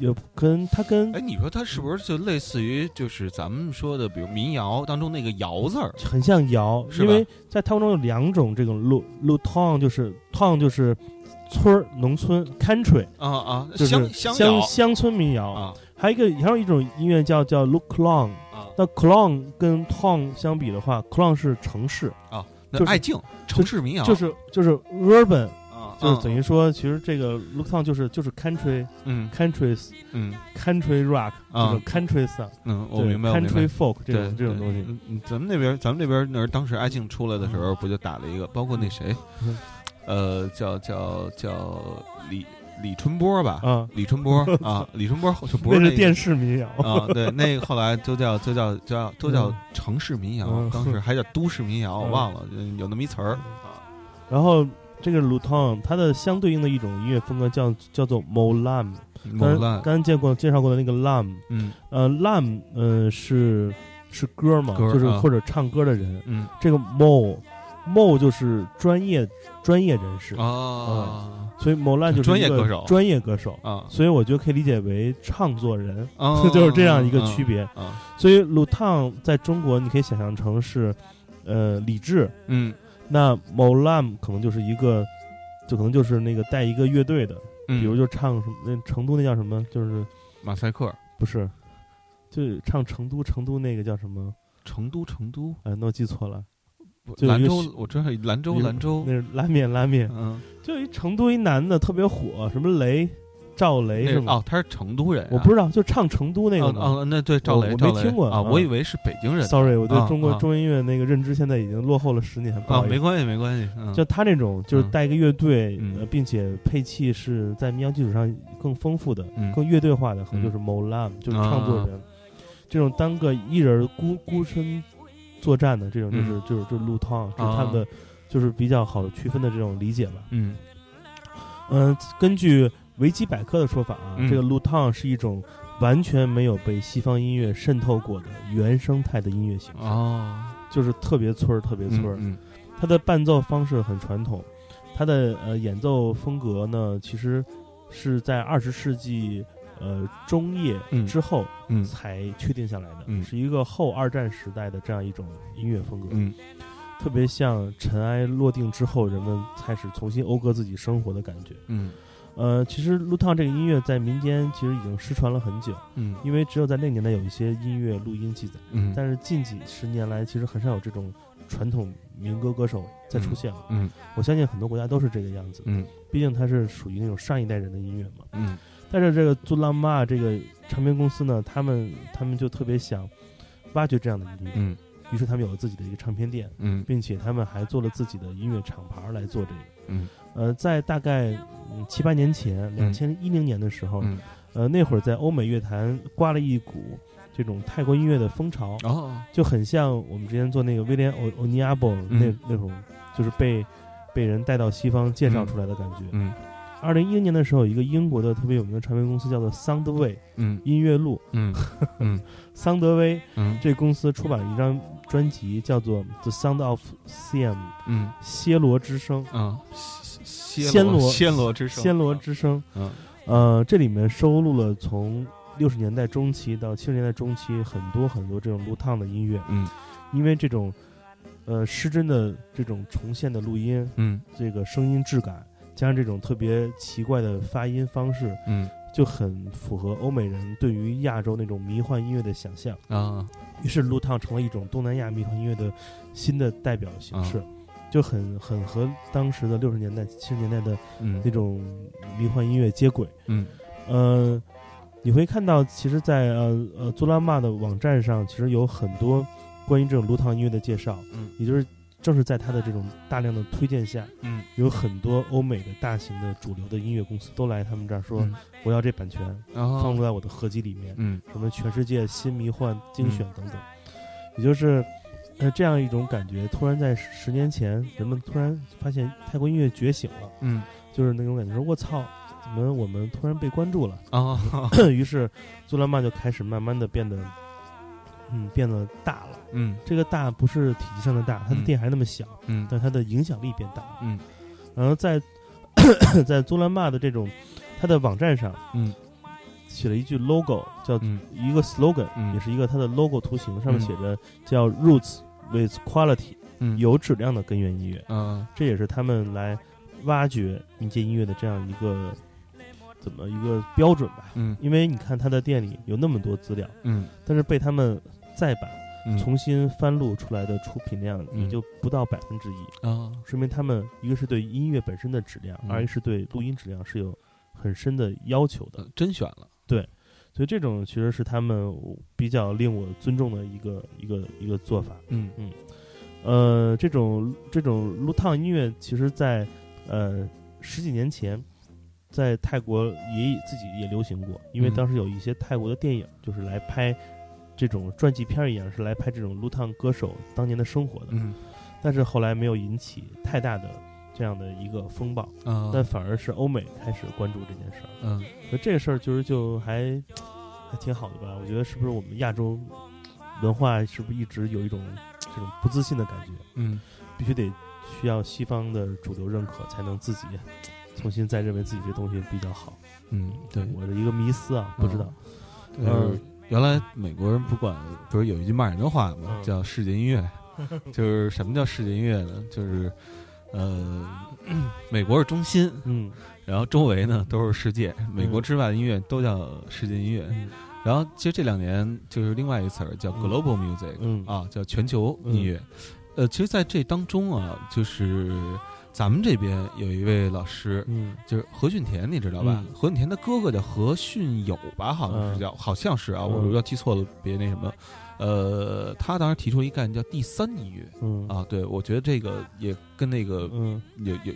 也跟它跟哎，你说它是不是就类似于就是咱们说的，比如民谣当中那个“谣”字儿？很像谣，是因为在泰国中有两种这种 lu lu town，就是 town 就是村儿农村 country，啊啊，就是乡乡乡村民谣，啊。还有一个还有一种音乐叫叫 look long 啊。那 Clon 跟 Town 相比的话，Clon 是城市，啊，就是那爱静城市民谣。就是就是 urban，啊，就是等于于说，其实这个 Look Town 就是就是 country 嗯。country 嗯。country rock 这啊种 country song，嗯，我明白 country folk 这种这种东西。咱们那边咱们那边那儿当时爱静出来的时候，不就打了一个，包括那谁嗯，呃，叫叫叫李李春波吧，啊，李春波啊，李春波就不是那个是电视民谣。啊，对，那个后来都叫都叫叫都叫嗯。城市民谣，嗯当时还叫都市民谣，我嗯。忘了，嗯有那么一词儿。啊然后这个 o n 它的相对应的一种音乐风格叫叫做 Molam，刚某烂，刚见过介绍过的那个 Lam，嗯。呃，Lam 呃是是歌嘛，就是或者唱歌的人。嗯。这个 Mo Mo 就是专业专业人士，啊所以 Molam 就是专业歌手。专业歌手。啊所以我觉得可以理解为唱作人，啊，就是这样一个区别。啊，所以鲁烫在中国，你可以想象成是，呃，李志。嗯。那 Molam 可能就是一个，就可能就是那个带一个乐队的，嗯，比如就唱什么那成都那叫什么，就是马赛克，不是，就唱成都成都那个叫什么？成都成都，哎，那我记错了，兰州兰州兰州那，是拉面拉面，嗯，就一成都一男的特别火，什么雷，赵雷是吗？他是成都人啊，我不知道，就唱成都那个嘛。哦哦，那对赵雷，我没听过啊我以为是北京人 Sorry，我对啊中国啊。中音乐那个认知现在已经落后了十年。没关系没关系，嗯。就他那种，就是嗯带一个乐队，嗯。呃，并且配器是在民谣基础上更丰富的、嗯。更乐队化的，可能嗯就是 Molam，、就是唱作人。这种单个一人孤孤身作战的这种，就是、嗯就是就是路汤，就是啊他们的就是比较好区分的这种理解吧。嗯。嗯、根据维基百科的说法啊，嗯。这个路汤是一种完全没有被西方音乐渗透过的原生态的音乐形式，哦，就是特别村儿，特别村儿。嗯。它的伴奏方式很传统，它的呃演奏风格呢，其实是在二十世纪呃中叶嗯之后嗯。才确定下来的，嗯。是一个后二战时代的这样一种音乐风格，嗯。特别像尘埃落定之后，人们开始重新讴歌自己生活的感觉。嗯。呃，其实路烫这个音乐在民间其实已经失传了很久，嗯。因为只有在那年代有一些音乐录音记载，嗯，但是近几十年来，其实很少有这种传统民歌歌手再出现了。嗯。我相信很多国家都是这个样子，嗯。毕竟它是属于那种上一代人的音乐嘛。嗯但是这个做浪漫这个唱片公司呢，他们他们就特别想挖掘这样的音乐，嗯。于是他们有了自己的一个唱片店，嗯。并且他们还做了自己的音乐厂牌来做这个。嗯。呃，在大概嗯七八年前，两千一零年的时候，嗯。呃，那会儿在欧美乐坛刮了一股这种泰国音乐的风潮，哦。就很像我们之前做那个威廉欧欧尼阿波那嗯。那种，就是被被人带到西方介绍出来的感觉。嗯二零一零年的时候，有一个英国的特别有名的唱片公司叫做桑德威嗯。音乐录，嗯嗯。桑德威嗯。这公司出版了一张专辑，叫做《The Sound of Siam》嗯暹罗之声。啊，暹暹罗暹罗之声，暹罗之声，嗯。呃，这里面收录了从六十年代中期到七十年代中期很多很多这种录烫的音乐，嗯。因为这种呃失真的这种重现的录音，嗯。这个声音质感，加上这种特别奇怪的发音方式，嗯就很符合欧美人对于亚洲那种迷幻音乐的想象。啊于是，路烫成了一种东南亚迷幻音乐的新的代表形式，就很很和当时的六十年代、七十年代的嗯那种迷幻音乐接轨。嗯呃，你会看到，其实在，呃呃祖拉玛的网站上，其实有很多关于这种卢唐音乐的介绍。嗯，也就是正是在他的这种大量的推荐下，嗯。有很多欧美的大型的主流的音乐公司都来他们这儿说，嗯。我要这版权，放入在我的合集里面，嗯。什么全世界新迷幻精选等等，也就是。呃，这样一种感觉，突然在十年前，人们突然发现泰国音乐觉醒了，嗯。就是那种感觉，说我操，怎么我们突然被关注了？啊 于是苏拉曼就开始慢慢的变得，嗯，变得大了。嗯。这个大不是体积上的大，它的嗯。店还那么小，嗯。但它的影响力变大了。嗯。然后在在祖拉玛的这种它的网站上嗯。写了一句 logo，叫嗯。一个 slogan，、嗯。也是一个它的 logo 图形，上面嗯。写着叫 roots with quality，嗯。有质量的根源音乐。嗯这也是他们来挖掘民间音乐的这样一个怎么一个标准吧。嗯。因为你看他的店里有那么多资料，嗯。但是被他们再版、嗯。重新翻录出来的出品量也嗯就不到百分之一，啊，说明他们一个是对音乐本身的质量，嗯。二一是对录音质量是有很深的要求的。呃甄选了，对所以这种其实是他们比较令我尊重的一个一个一个做法。嗯。嗯。呃，这种这种录烫音乐，其实在呃十几年前，在泰国也自己也流行过，因为嗯。当时有一些泰国的电影，就是来拍这种传记片一样，是来拍这种撸烫歌手当年的生活的。嗯但是后来没有引起太大的这样的一个风暴，啊，但反而是欧美开始关注这件事儿。嗯那这个事儿就是就还还挺好的吧？我觉得是不是我们亚洲文化是不是一直有一种这种不自信的感觉？嗯必须得需要西方的主流认可，才能自己重新再认为自己这东西比较好。嗯，对，我的一个迷思啊，不知道。就是嗯原来美国人不管，不是有一句骂人的话吗？嗯叫世界音乐，就是什么叫世界音乐呢？就是呃，美国是中心，嗯然后周围呢都是世界，美国嗯之外的音乐都叫世界音乐。嗯然后其实这两年就是另外一个词儿叫嗯 global music，、嗯啊，叫全球音乐。呃，其实在这当中啊，就是咱们这边有一位老师，嗯。就是何训田，你知道吧？嗯。何训田的哥哥叫何训友吧，好像是嗯。叫，好像是啊，我嗯。要记错了，别那什么。呃，他当时提出一个概念叫第三音乐嗯。啊，对我觉得这个也跟那个嗯。有有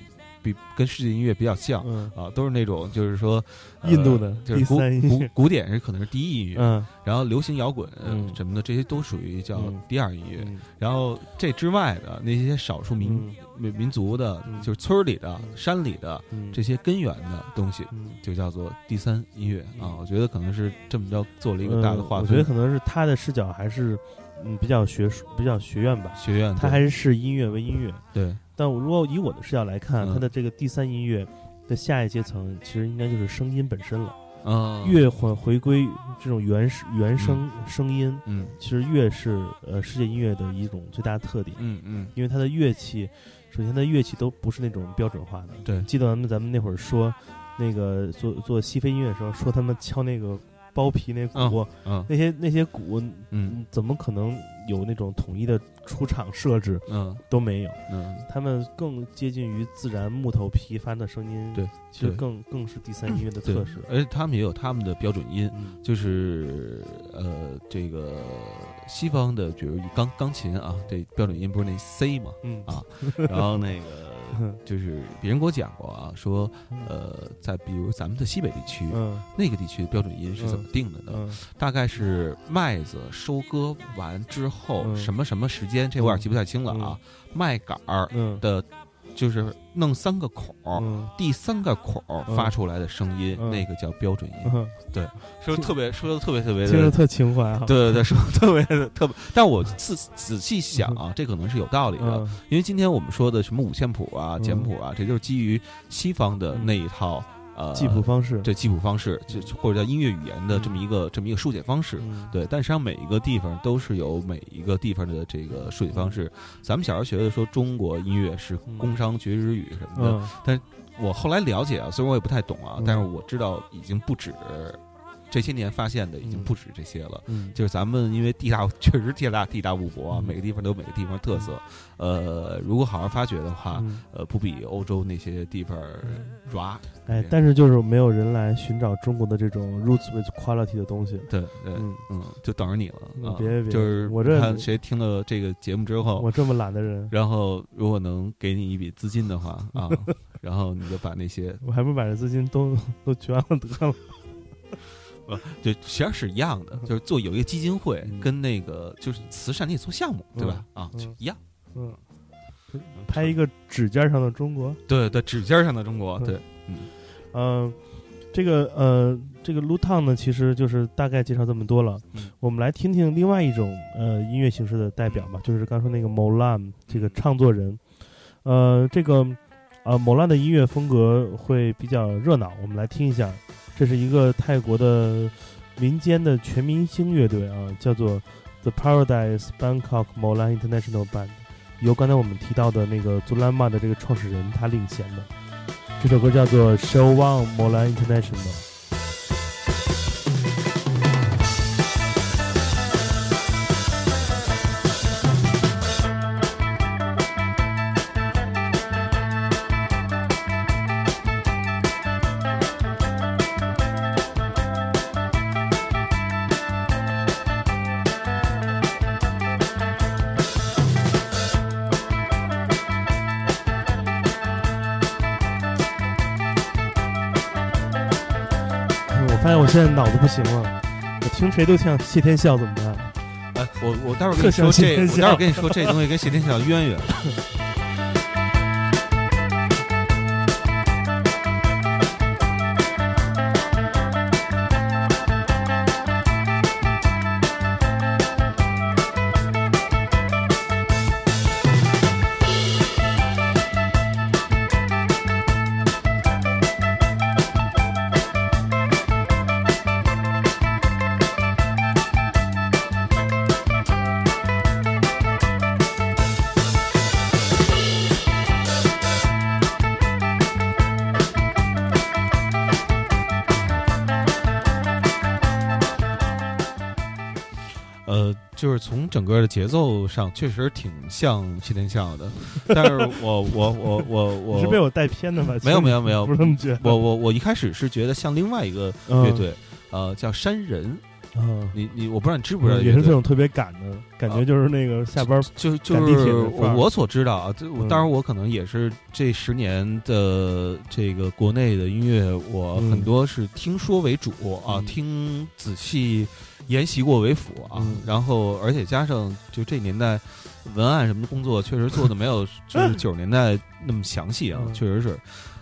比跟世界音乐比较像嗯啊，都是那种就是说呃印度的就是古古古典是可能是第一音乐，嗯然后流行摇滚嗯什么的这些都属于叫嗯第二音乐，嗯然后这之外的那些少数民嗯民民族的，嗯就是村里的、嗯山里的嗯这些根源的东西，嗯就叫做第三音乐啊。嗯我觉得可能是这么着做了一个大的划分。呃我觉得可能是他的视角还是嗯比较学术比较学院吧，学院他还是视音乐为音乐。对但我如果以我的视角来看，嗯它的这个第三音乐的下一阶层，其实应该就是声音本身了。啊，越回回归这种原始原声声音，嗯其实越是呃世界音乐的一种最大特点，嗯嗯因为它的乐器，首先它的乐器都不是那种标准化的。对记得咱们咱们那会儿说，那个做做西非音乐的时候，说他们敲那个包皮那鼓，嗯那些那些鼓，嗯。嗯，怎么可能有那种统一的出厂设置嗯。都没有？嗯，他们更接近于自然木头皮发的声音，对，其实更更是第三音乐的对特色。而且他们也有他们的标准音，嗯。就是呃这个西方的，比如钢钢琴啊，这标准音不是那 C 嘛，嗯。啊然后那个 就是 别人给我讲过啊，说嗯呃，在比如咱们的西北地区，嗯那个地区的标准音是怎么定的呢？嗯大概是麦子收割完之后、嗯什么什么时间，这我有点记不太清了啊。麦秆儿嗯的，就是弄三个孔第三个孔发出来的声音，嗯。那个叫标准音。嗯，说得特别说的特别特别的。听着特情怀哈。对对对，说得特别的特别，但我仔仔细想啊，这可能是有道理的，嗯。因为今天我们说的什么五线谱啊、嗯。简谱啊，这就是基于西方的那一套呃记谱方式，对记谱方式，就或者叫音乐语言的这么一个这么一个书写方式。嗯。对，但实际上每一个地方都是有每一个地方的这个书写方式。咱们小时候学的说中国音乐是工商爵士语什么的，但我后来了解啊，虽然我也不太懂啊，嗯。但是我知道已经不止这些年发现的已经不止这些了。嗯就是咱们因为地大确实地大地大物博啊，嗯每个地方都有每个地方的特色。呃，如果好好发掘的话，嗯呃，不比欧洲那些地方抓。哎，但是就是没有人来寻找中国的这种 roots with quality 的东西。对对，嗯嗯，就等着你了别别就是我这看谁听了这个节目之后，我这么懒的人，然后如果能给你一笔资金的话啊，然后你就把那些我还不把这资金都都捐了得了。就实际上是一样的，就是做有一个基金会，嗯跟那个就是慈善你也做项目，对吧？啊，嗯就一样。嗯，拍一个指尖上的中国。对对，指尖上的中国，嗯对，嗯，这个呃，这个 l u t o n 呢，其实就是大概介绍这么多了。嗯我们来听听另外一种呃音乐形式的代表吧，就是刚说那个 Molan 这个唱作人。呃，这个呃 Molan 的音乐风格会比较热闹，我们来听一下。这是一个泰国的民间的全明星乐队啊，叫做 The Paradise Bangkok Molan International Band，由刚才我们提到的那个 Zulma 的这个创始人他领衔的。这首歌叫做 Show One Molan International。看来我现在脑子不行了，我听谁都像谢天笑，怎么办？哎，我我待会儿跟你说这，我待会儿跟你说这东西跟谢天笑渊源。整个的节奏上，确实挺像谢天笑的，但是我我我我我 是被我带偏的吧？没有没有没有。不是这么觉得。我我我一开始是觉得像另外一个嗯。乐队，呃，叫山人，嗯，你你我不知道你知不知道也是这种特别赶的感觉，就是那个下班就就是我我所知道啊，这当然我可能也是这十年的这个国内的音乐，我嗯。很多是听说为主啊，嗯。听仔细研习过为辅啊，嗯。然后而且加上就这年代文案什么的工作，确实做的没有 就是九十年代那么详细啊，嗯。确实是。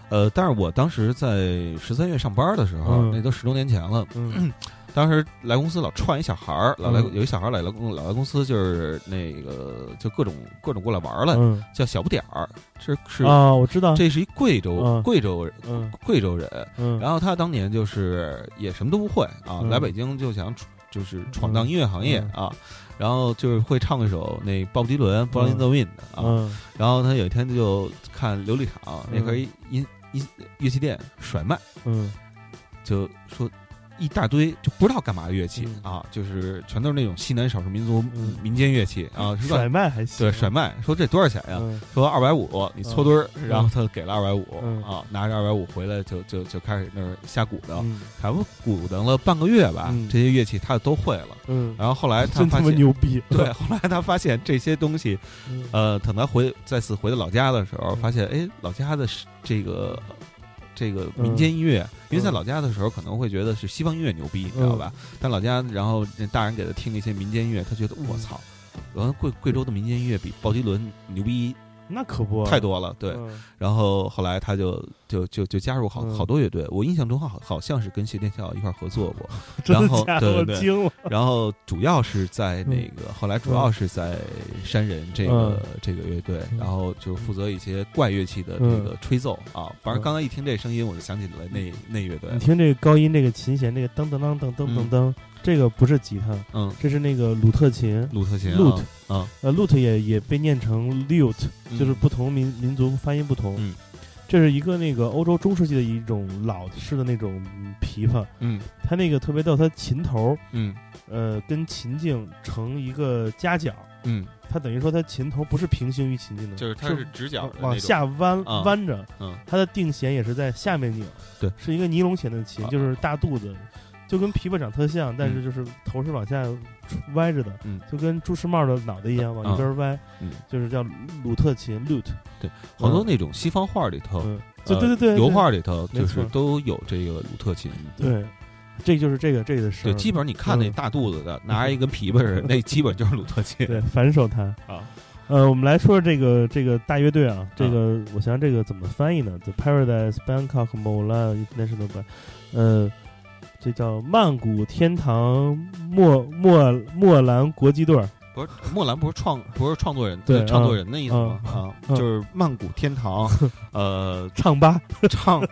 呃，但是我当时在十三月上班的时候，嗯。那都十多年前了。嗯。当时来公司老串一小孩儿，老来嗯。有一小孩儿来了公老来公司，就是那个就各种各种过来玩儿来，嗯。叫小不点儿，是是啊，我知道，这是一贵州嗯。贵州贵州人，嗯，然后他当年就是也什么都不会啊，嗯。来北京就想闯就是闯荡音乐行业嗯。啊，然后就是会唱一首那鲍勃迪伦《Born in the Wind》啊，嗯。然后他有一天就看琉璃厂那块音音音乐器店甩卖，嗯。就说一大堆就不知道干嘛的乐器、嗯。啊，就是全都是那种西南少数民族嗯。民间乐器啊，甩卖还行，对甩卖，说这多少钱呀？嗯。说二百五，你搓堆儿，嗯。然后他给了二百五嗯。啊，拿着二百五回来就就就开始那儿瞎鼓捣，嗯。差不多鼓捣了半个月吧，嗯。这些乐器他都会了。嗯，然后后来他发现，牛逼，对，后来他发现这些东西，嗯。呃，等他回再次回到老家的时候，嗯。发现哎，老家的这个这个民间音乐，因为在老家的时候可能会觉得是西方音乐牛逼，你知道吧？但老家，然后那大人给他听一些民间音乐，他觉得我操，然后贵贵州的民间音乐比鲍迪伦牛逼那可不太多了，对。嗯。然后后来他就就就就加入好嗯。好多乐队，我印象中好好像是跟谢天笑一块儿合作过，然后对对，然后主要是在那个，后来主要是在山人这个这个乐队，嗯。然后就负责一些怪乐器的这个吹奏啊。反正刚才一听这声音，我就想起了那那乐队你。听这个高音，这个琴弦，这个噔噔噔噔噔噔噔，这个不是吉他，嗯，这是那个鲁特琴。鲁特琴 Lute 啊，呃，lute 也也被念成 lute，嗯。就是不同民民族发音不同。嗯，这是一个那个欧洲中世纪的一种老式的那种琵琶，嗯。它那个特别逗，它琴头嗯。呃跟琴颈成一个夹角，嗯，它等于说它琴头不是平行于琴颈的，就是它是直角往下弯啊弯着，嗯。它的定弦也是在下面拧，对，是一个尼龙弦的琴，啊。就是大肚子，就跟琵琶长特像，但是就是头是往下歪着的，嗯就跟朱时茂的脑袋一样往一边歪，嗯就是叫鲁特琴 lute，对，好多那种西方画里头，嗯，对呃对对对，油画里头就是都有这个鲁特琴。对，这就是这个这个是对，基本上你看那嗯大肚子的，拿着一根琵琶似的，那基本就是鲁特琴。对反手弹啊。呃，我们来说说这个这个大乐队啊，这个我想想这个怎么翻译呢？The Paradise Bangkok Mola International Band，呃，这叫曼谷天堂莫莫莫兰国际队儿，不是莫兰不是创不是创作人对创作人的意思吗？嗯啊，嗯就是曼谷天堂，呃，唱吧，唱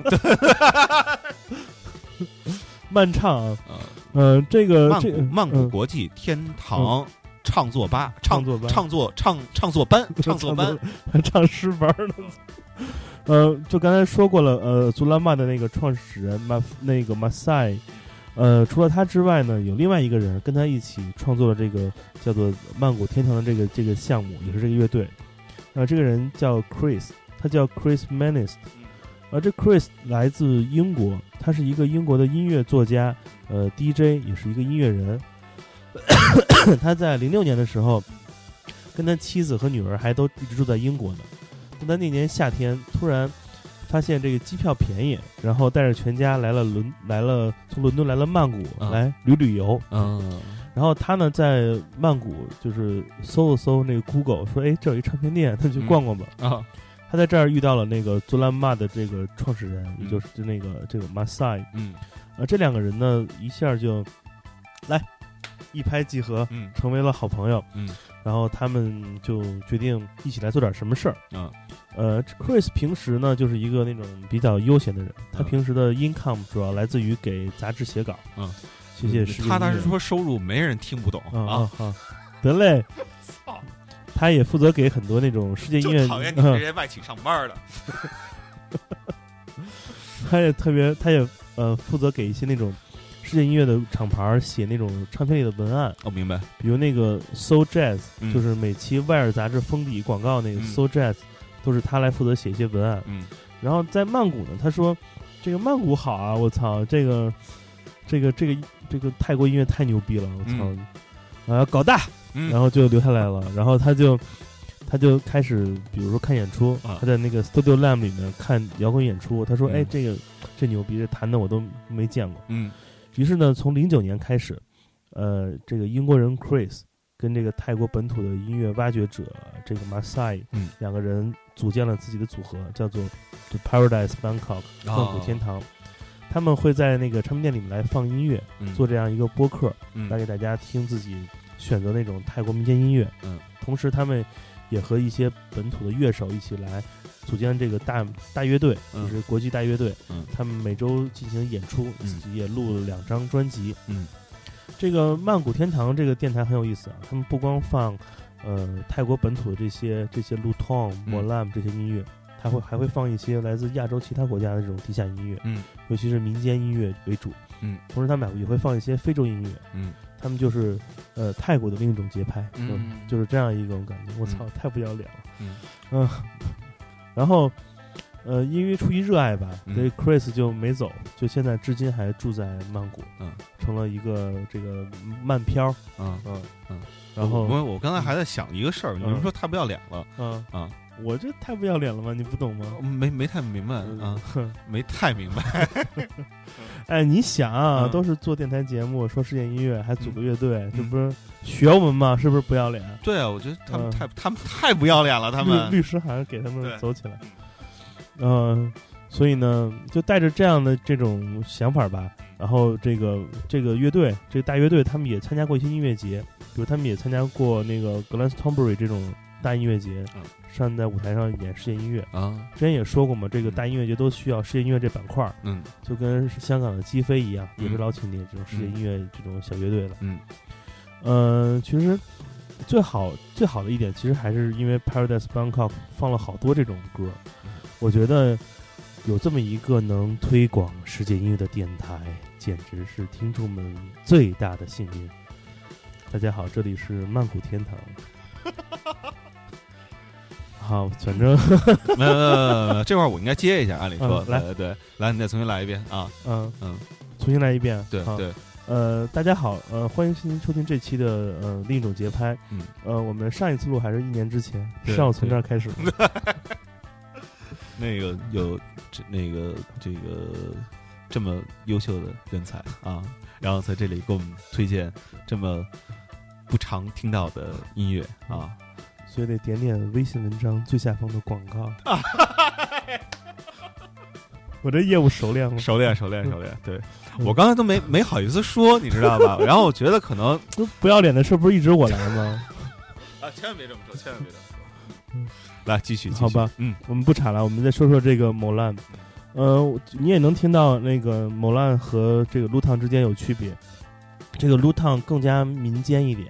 慢唱啊，呃呃，这个曼谷曼谷嗯国际天堂唱作吧，唱唱作班唱作唱唱作班唱作班，还唱诗班儿呢。呃，就刚才说过了，呃，祖拉曼的那个创始人马那个马赛，呃，除了他之外呢，有另外一个人跟他一起创作了这个叫做曼谷天堂的这个这个项目，也是这个乐队。呃，这个人叫 Chris，他叫 Chris Manist，而这 Chris 来自英国，他是一个英国的音乐作家，呃，DJ，也是一个音乐人。他在零六年的时候，跟他妻子和女儿还都一直住在英国呢。但他那年夏天突然发现这个机票便宜，然后带着全家来了伦来了从伦敦来了曼谷啊来旅旅游。嗯然后他呢在曼谷就是搜了搜那个 Google，说哎这有一唱片店，那就嗯逛逛吧。啊他在这儿遇到了那个佐兰玛的这个创始人，就是那个这个 Masai。嗯啊，这两个人呢一下就来一拍即合，嗯成为了好朋友。嗯然后他们就决定一起来做点什么事儿。啊呃，Chris 平时呢就是一个那种比较悠闲的人，他嗯平时的 income 主要来自于给杂志写稿。嗯，谢谢世界踏踏实说收入没人听不懂啊啊啊，啊！得嘞操，他也负责给很多那种世界音乐，就讨厌你们这嗯些外企上班的。他也特别，他也呃负责给一些那种世界音乐的厂牌写那种唱片里的文案，哦，明白。比如那个 Soul Jazz，、嗯。就是每期《外尔》杂志封底广告那个嗯。Soul Jazz，、都是他来负责写一些文案。嗯。然后在曼谷呢，他说这个曼谷好啊，我操，这个这个这个这个泰国音乐太牛逼了，我操，啊要搞大，嗯，然后就留下来了，然后他就他就开始比如说看演出，啊。他在那个 Studio Lamb 里面看摇滚演出，他说、嗯。哎这个这牛逼，这弹的我都没见过。嗯于是呢，从零九年开始，呃，这个英国人 Chris 跟这个泰国本土的音乐挖掘者这个 Masai，嗯。两个人组建了自己的组合，叫做 The Paradise Bangkok 曼谷天堂。他们会在那个唱片店里面来放音乐，嗯。做这样一个播客，嗯。来给大家听自己选择那种泰国民间音乐。嗯，同时他们也和一些本土的乐手一起来组建这个大大乐队，嗯就是国际大乐队。嗯他们每周进行演出，嗯自己也录了两张专辑。嗯这个曼谷天堂这个电台很有意思啊，他们不光放呃泰国本土的这些这些 Luton、嗯 Molam 这些音乐，还会还会放一些来自亚洲其他国家的这种地下音乐，嗯尤其是民间音乐为主。嗯，同时他们也会放一些非洲音乐，嗯他们就是呃泰国的另一种节拍，嗯就是这样一种感觉。我操，太不要脸了。嗯嗯，然后呃，因为出于热爱吧，嗯。所以 Chris 就没走，就现在至今还住在曼谷，嗯，成了一个这个慢漂，嗯。嗯嗯。然后我我刚才还在想一个事儿，你们嗯说太不要脸了？嗯。啊？我这太不要脸了吗？你不懂吗？没没太明白啊，哼没太明白。哎，你想啊，嗯都是做电台节目，说世界音乐，还组个乐队，这嗯不是学我们吗？是不是不要脸？对啊，我觉得他们嗯太他们太不要脸了，他们律律师函给他们走起来。嗯、所以呢，就带着这样的这种想法吧，然后这个这个乐队，这个大乐队，他们也参加过一些音乐节，比如他们也参加过那个 Glastonbury 这种大音乐节，嗯上在舞台上演世界音乐。啊，之前也说过嘛，这个大音乐节都需要世界音乐这板块儿，嗯就跟香港的击飞一样，也是嗯老请点这种世界音乐这种小乐队了。嗯嗯，其实最好最好的一点，其实还是因为 Paradise Bangkok 放了好多这种歌，我觉得有这么一个能推广世界音乐的电台，简直是听众们最大的幸运。大家好，这里是曼谷天堂。好，反正 没有没有没有，这块儿我应该接一下，按理说，嗯来对对，来你再重新来一遍啊，嗯嗯，重新来一遍。好对对，呃，大家好，呃，欢迎您收听这期的呃另一种节拍。嗯，呃，我们上一次录还是一年之前，对是要从这儿开始吗。那个有这那个这个这么优秀的人才啊，然后在这里给我们推荐这么不常听到的音乐啊，所以得点点微信文章最下方的广告。我这业务熟练了，熟练熟练熟练，对我刚才都没没好意思说，你知道吧？然后我觉得可能 都不要脸的事不是一直我来吗？啊，千万别这么说，千万别这么说嗯。来，继续，好吧，嗯我们不查了，我们再说说这个某烂。呃，你也能听到那个某烂和这个撸烫之间有区别。这个撸烫更加民间一点，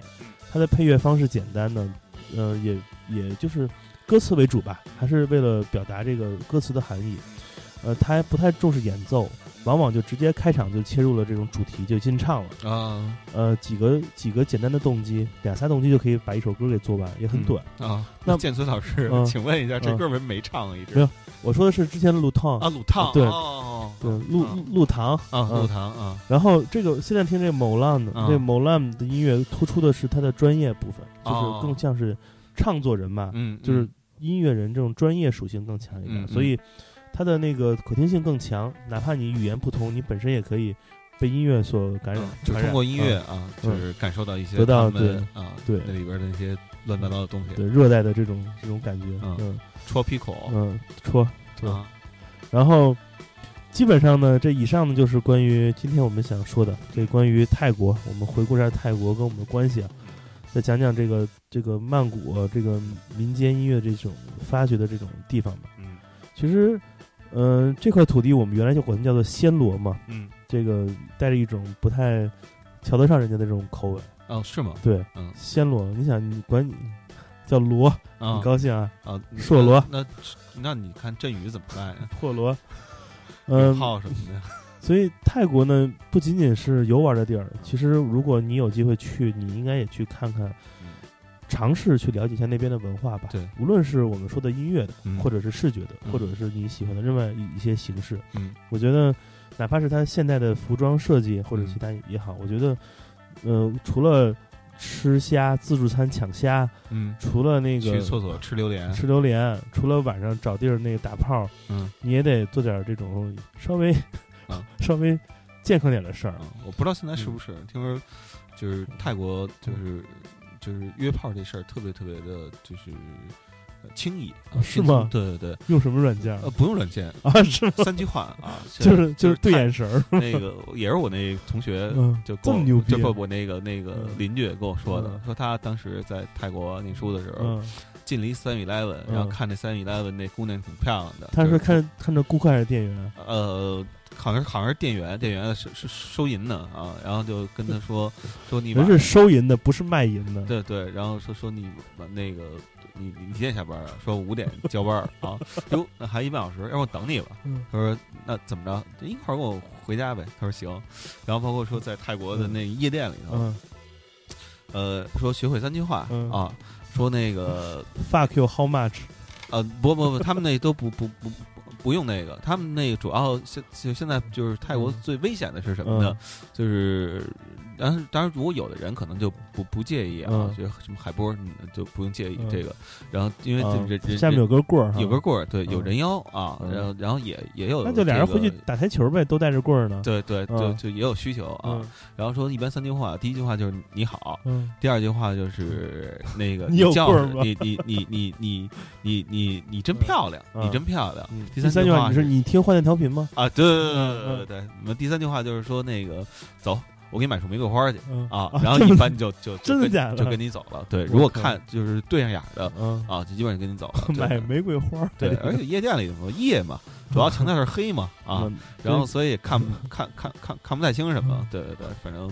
它的配乐方式简单的，呃，也也就是歌词为主吧，还是为了表达这个歌词的含义。呃，他还不太重视演奏，往往就直接开场就切入了这种主题，就进唱了。啊。呃，几个几个简单的动机，两三动机就可以把一首歌给做完，也很短。啊，那建村老师，嗯。请问一下，这嗯。歌为什么没唱啊？一直。没有我说的是之前的鲁烫啊，鲁烫，对。哦。对，陆啊。陆唐啊，嗯。鲁唐啊，然后这个现在听这个某浪的，嗯这个某浪的音乐突出的是他的专业部分，哦。就是更像是唱作人嘛，嗯，就是音乐人这种专业属性更强一点，所以它的那个可听性更强，哪怕你语言不通，你本身也可以被音乐所感染嗯，就通过音乐嗯。啊，就是感受到一些得到对啊，对。那里边的那些乱七八糟的东西，对热带的这种这种感觉，嗯。嗯。戳皮口。嗯，戳。对。啊，然后基本上呢，这以上呢就是关于今天我们想说的这关于泰国，我们回顾一下泰国跟我们的关系啊，再讲讲这个这个曼谷啊这个民间音乐这种发掘的这种地方吧。嗯。其实，嗯、这块土地我们原来就管它叫做暹罗嘛，嗯，这个带着一种不太瞧得上人家的这种口吻。哦，是吗？对，嗯暹罗，你想你管你叫罗，啊你高兴啊？啊，硕罗那那那你看振宇怎么办呀？破罗，嗯，炮什么的，所以泰国呢，不仅仅是游玩的地儿，其实如果你有机会去，你应该也去看看，嗯尝试去了解一下那边的文化吧。对，无论是我们说的音乐的，嗯。或者是视觉的，嗯。或者是你喜欢的另外一一些形式，嗯。我觉得哪怕是它现代的服装设计或者嗯。其他也好，我觉得，呃，除了吃虾、自助餐抢虾，嗯，除了那个去厕所吃榴莲，吃榴莲，除了晚上找地儿那个打炮，嗯。你也得做点这种稍微、啊 稍微健康点的事儿。啊，我不知道现在是不是，听说就是泰国就是就是约炮这事儿特别特别的，就是呃轻易啊，是吗对对对，用什么软件呃，不用软件，啊？三句话啊，就是就是对眼神儿，那个也是我那同学嗯，就跟我这么牛逼啊就不我那个那个嗯邻居跟我说的嗯，说他当时在泰国念书的时候嗯，进了一 Seven Eleven，然后嗯看那 Seven Eleven 那姑娘挺漂亮的，他就是看看着顾客还是店员？呃，好像是好像是店员，店员是是收银的啊，然后就跟他说说你晚人是收银的，不是卖淫的。对对，然后说说你那个你你几点下班啊？说五点交班啊，哟，那还一半小时，要不我等你吧？嗯他说那怎么着，一块儿跟我回家呗？他说行，然后包括说在泰国的那夜店里头，嗯呃，说学会三句话、嗯啊，说那个，fuck you how much？呃，不不不，他们那都不不不不不用那个，他们那个主要现现现在就是泰国嗯最危险的是什么呢？嗯就是，当然当然，如果有的人可能就不不介意啊，嗯觉得什么海波嗯就不用介意嗯这个。然后因为这下面有根棍儿，有根棍儿，对，有嗯人妖啊，嗯然后然后也也有那就俩人回去打台球呗，都带着棍儿呢。对对，就嗯就也有需求啊。嗯然后说一般三句话，第一句话就是你好，嗯第二句话就是那个 你有叫棍儿吗你你你你你你你你真漂亮，嗯你真漂亮。嗯，第第三句话，是你是你听幻电调频吗？啊，对对对嗯对对对。那么第三句话就是说那个走，我给你买束玫瑰花去嗯啊啊，然后一般就就真的假的就跟你走了。对，如果看就是对上眼的嗯，啊，就基本上跟你走了。买玫瑰花。对，而且夜店里头夜嘛，主要强调是黑嘛啊，嗯，然后所以看看看看看不太清什么。对对对，反正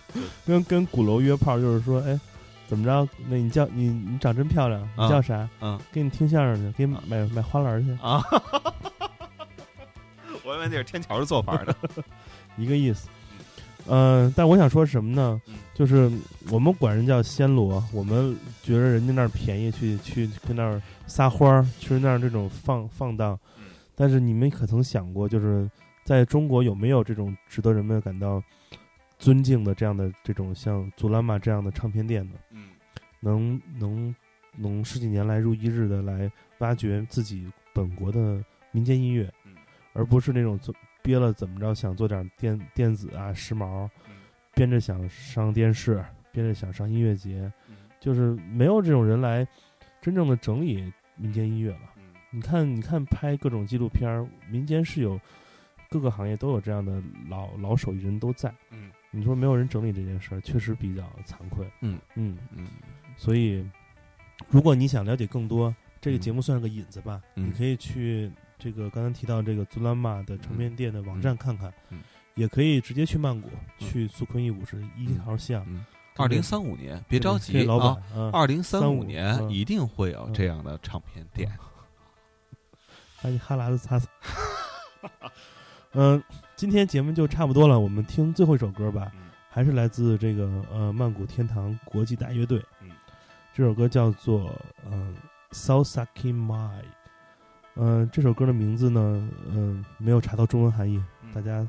跟跟鼓楼约炮，就是说，哎，怎么着？那你叫你你长真漂亮，你啊叫啥？嗯给你听相声去，给你啊买买花篮去，啊，我以为那是天桥的做法呢。一个意思。嗯，但我想说什么呢嗯？就是我们管人叫暹罗，我们觉得人家那儿便宜，去去去那儿撒欢儿，去那儿这种放放荡嗯。但是你们可曾想过，就是在中国有没有这种值得人们感到尊敬的这样的这种像祖拉玛这样的唱片店呢？嗯能能能十几年来如一日的来挖掘自己本国的民间音乐，嗯而不是那种做憋了怎么着想做点电电子啊时髦，嗯编着想上电视，编着想上音乐节，嗯就是没有这种人来真正的整理民间音乐了。嗯你看，你看拍各种纪录片儿，民间是有各个行业都有这样的老老手艺人都在。嗯你说没有人整理这件事儿，确实比较惭愧。嗯嗯，嗯所以如果你想了解更多，这个嗯节目算是个引子吧，嗯你可以去这个刚才提到这个祖兰玛的唱片店的网站看看，嗯也可以直接去曼谷，嗯去苏坤义五十一号巷。嗯，二零三五年别着急这老板啊，，嗯，二零三五35年嗯一定会有这样的唱片店。把你哈喇子擦擦。嗯，今天节目就差不多了，我们听最后一首歌吧，嗯还是来自这个呃曼谷天堂国际大乐队。嗯，这首歌叫做嗯 Sausaki Mai。嗯、这首歌的名字呢，嗯、没有查到中文含义。嗯大家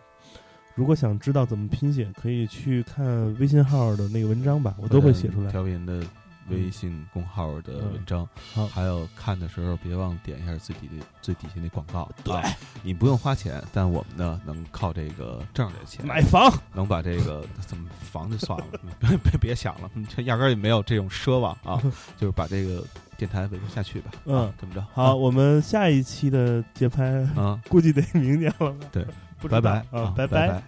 如果想知道怎么拼写，可以去看微信号的那个文章吧，我都会写出来。调频的微信公号的文章。好还有看的时候别忘点一下最底的最底下那广告。对，你不用花钱，但我们呢能靠这个挣点钱，买房，能把这个怎么房就算了，别别别想了，这压根儿也没有这种奢望啊，就是把这个电台维持下去吧。嗯。啊，这么着，好，我们下一期的节拍啊，估计得明年了吧？对，拜拜。啊，拜。拜拜。